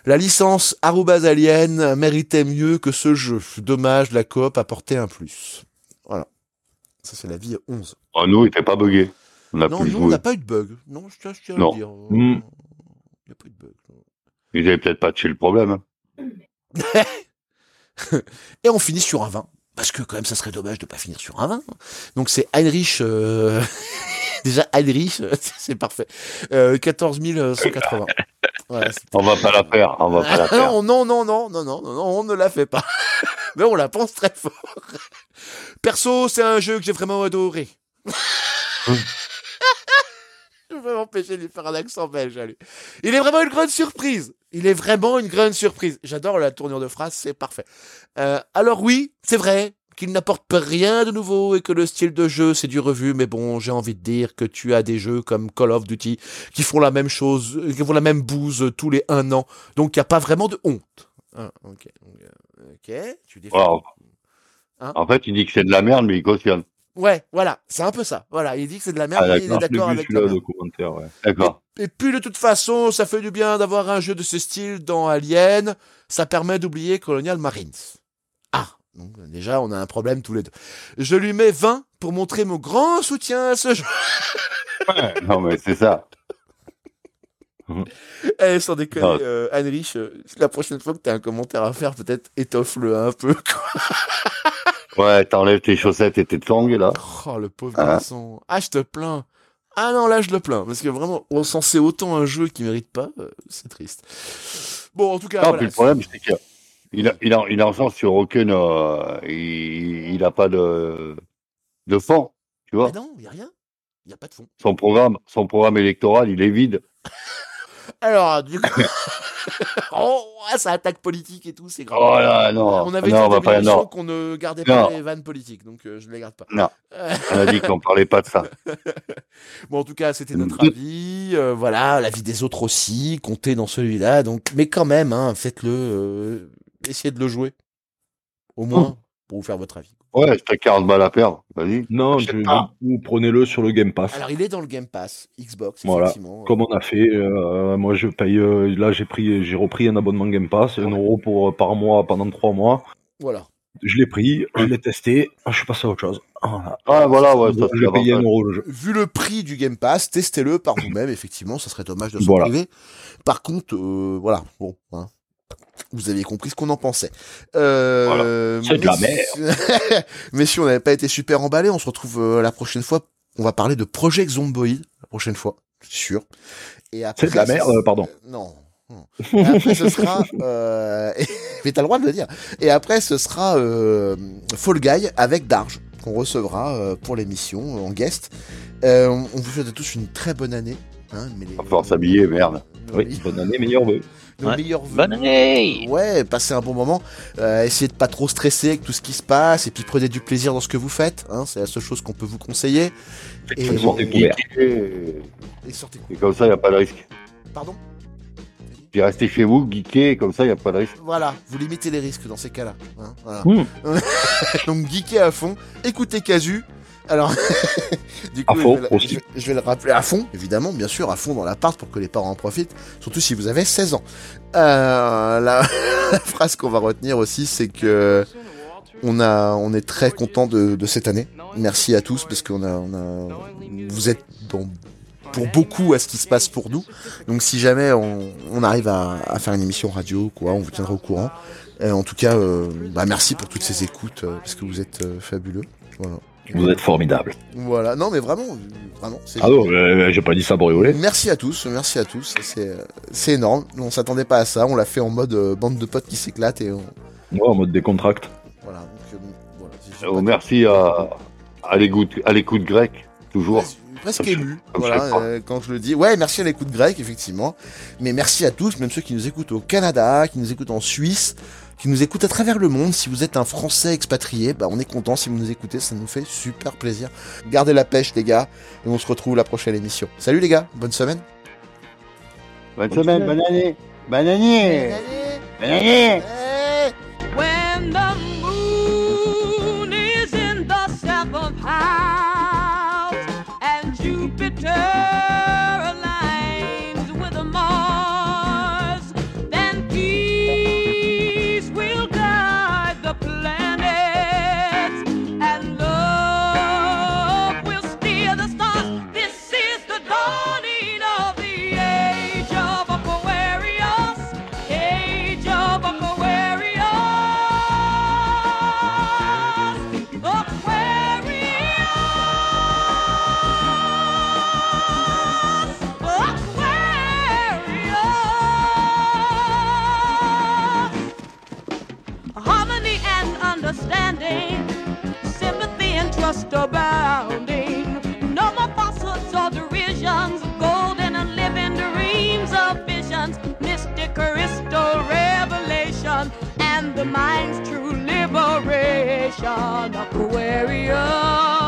La licence Arubaz Alien méritait mieux que ce jeu. Dommage, la coop apportait un plus. Voilà. Ça, c'est la vie 11. Ah, nous, il était pas bugué. On a non, nous, on n'a pas eu de bug. Non, je tiens, je tiens à le dire. Mm. Il n'y a pas eu de bug. Ils avaient peut-être pas chez le problème. hein. Et on finit sur un 20. Parce que quand même, ça serait dommage de pas finir sur un 20. Donc c'est Heinrich. euh, Déjà, Heinrich, c'est parfait. Euh, 14 180. Voilà, c'est- On va pas la faire. On va pas la faire. non, non, non, non, non, non, non, on ne la fait pas. Mais on la pense très fort. Perso, c'est un jeu que j'ai vraiment adoré. Je vais m'empêcher de lui faire un accent belge à lui. Il est vraiment une grande surprise. Il est vraiment une grande surprise. J'adore la tournure de phrase, c'est parfait. Euh, alors oui, c'est vrai qu'il n'apporte rien de nouveau et que le style de jeu c'est du revu. Mais bon, j'ai envie de dire que tu as des jeux comme Call of Duty qui font la même chose, qui font la même bouse tous les un an. Donc il n'y a pas vraiment de honte. Ah, ok. Euh, Ok. Tu défends. Hein? En fait, il dit que c'est de la merde, mais il cautionne. Ouais, voilà. C'est un peu ça. Voilà. Il dit que c'est de la merde, Ah, mais il est d'accord avec la de merde. commentaire, ouais. D'accord. Et puis de toute façon, ça fait du bien d'avoir un jeu de ce style dans Alien. Ça permet d'oublier Colonial Marines. Ah, donc déjà on a un problème tous les deux. Je lui mets 20 pour montrer mon grand soutien à ce jeu. Ouais, non, mais c'est ça. Eh, sans déconner, euh, Heinrich, euh, la prochaine fois que tu as un commentaire à faire, peut-être étoffe-le un peu. Ouais, t'enlèves tes chaussettes et tes tongs, là. Oh, le pauvre Ah. garçon. Ah, je te plains. Ah non, là, je le plains. Parce que vraiment, on s'en sait autant un jeu qui mérite pas. euh, c'est triste. Bon, en tout cas, non, voilà. puis le problème, c'est qu'il a, il a, il a, il a en sens sur aucune, euh, il, il a pas de, de fond, tu vois. Mais non, il n'y a rien. Il n'y a pas de fond. Son programme, son programme électoral, il est vide. Alors, du coup. oh, ça attaque politique et tout, c'est grave. Oh là, non. On avait dit qu'on ne gardait pas les vannes politiques, donc euh, je ne les garde pas. Non. Euh, On a dit qu'on parlait pas de ça. bon, en tout cas, c'était notre avis. euh, voilà, l'avis des autres aussi, comptez dans celui-là. Donc, mais quand même, hein, faites-le. euh, essayez de le jouer. Au moins, pour vous faire votre avis. Ouais, t'as 40 balles à perdre. Vas-y. Non, je- vous prenez-le sur le Game Pass. Alors, il est dans le Game Pass, Xbox, Voilà. effectivement. Comme on a fait, euh, moi je paye, euh, là j'ai pris, j'ai repris un abonnement Game Pass, un euro pour, par mois pendant trois mois. Voilà. Je l'ai pris, je l'ai testé, je suis passé à autre chose. Voilà. Ah, voilà, ouais, ça, payé un euro le jeu. Vu le prix du Game Pass, testez-le par vous-même. Effectivement, ça serait dommage de s'en Voilà. priver. Par contre, euh, voilà, bon, hein, vous avez compris ce qu'on en pensait. Euh, C'est de la mais- mais si on n'avait pas été super emballé, on se retrouve euh, la prochaine fois. On va parler de Project Zomboid la prochaine fois, c'est sûr. Et après, C'est de la merde, euh, pardon. Non. non. Et après, ce sera. Euh... Mais t'as le droit de le dire. Et après, ce sera euh, Fall Guy avec Darge qu'on recevra euh, pour l'émission en guest. Euh, on vous souhaite à tous une très bonne année. Hein, mais les- Va s'habiller, merde. Oui, meilleurs- bonne année, meilleurs vœux. Ouais. meilleurs vœux. Bonne année Ouais, passez un bon moment. Euh, essayez de pas trop stresser avec tout ce qui se passe et puis prenez du plaisir dans ce que vous faites. Hein, c'est la seule chose qu'on peut vous conseiller. Et, Faites-vous découvert. Et, et sortez. et comme ça, il n'y a pas de risque. Pardon? Puis restez chez vous, geeker, comme ça, il n'y a pas de risque. Voilà, vous limitez les risques dans ces cas-là. hein, voilà. Mmh. Donc geeker à fond, écoutez Casu. Alors, du fond, je, vais, le- aussi. je vais- je vais le rappeler à fond, évidemment, bien sûr, à fond dans l'appart pour que les parents en profitent, surtout si vous avez 16 ans. Euh, la, la phrase qu'on va retenir aussi, c'est que on a, on est très content de, de cette année. Merci à tous parce qu'on a, on a, vous êtes dans, pour beaucoup à ce qui se passe pour nous. Donc si jamais on, on arrive à, à faire une émission radio, quoi, on vous tiendra au courant. En tout cas, euh, bah merci pour toutes ces écoutes euh, parce que vous êtes euh, fabuleux. Voilà. Vous êtes formidable. Voilà. Non, mais vraiment, vraiment. c'est Ah non, euh, j'ai pas dit ça pour rigoler. Merci à tous, merci à tous. C'est, euh, c'est énorme. On s'attendait pas à ça. On l'a fait en mode euh, bande de potes qui s'éclatent et on, en mode décontracte. voilà. Donc, euh, Oh, merci à, à l'écoute à l'écoute grec, toujours. Presque, presque ému, voilà, euh, quand je le dis. Ouais, merci à l'écoute grecque, effectivement. Mais merci à tous, même ceux qui nous écoutent au Canada, qui nous écoutent en Suisse, qui nous écoutent à travers le monde. Si vous êtes un Français expatrié, bah, on est content si vous nous écoutez, ça nous fait super plaisir. Gardez la pêche, les gars, et on se retrouve la prochaine émission. Salut les gars, bonne semaine. Bonne semaine, bonne année. Bonne année. Bonne année. When the trust abounding. No more falsehoods or derisions, golden and living dreams of visions, mystic crystal revelation, and the mind's true liberation. Aquarius.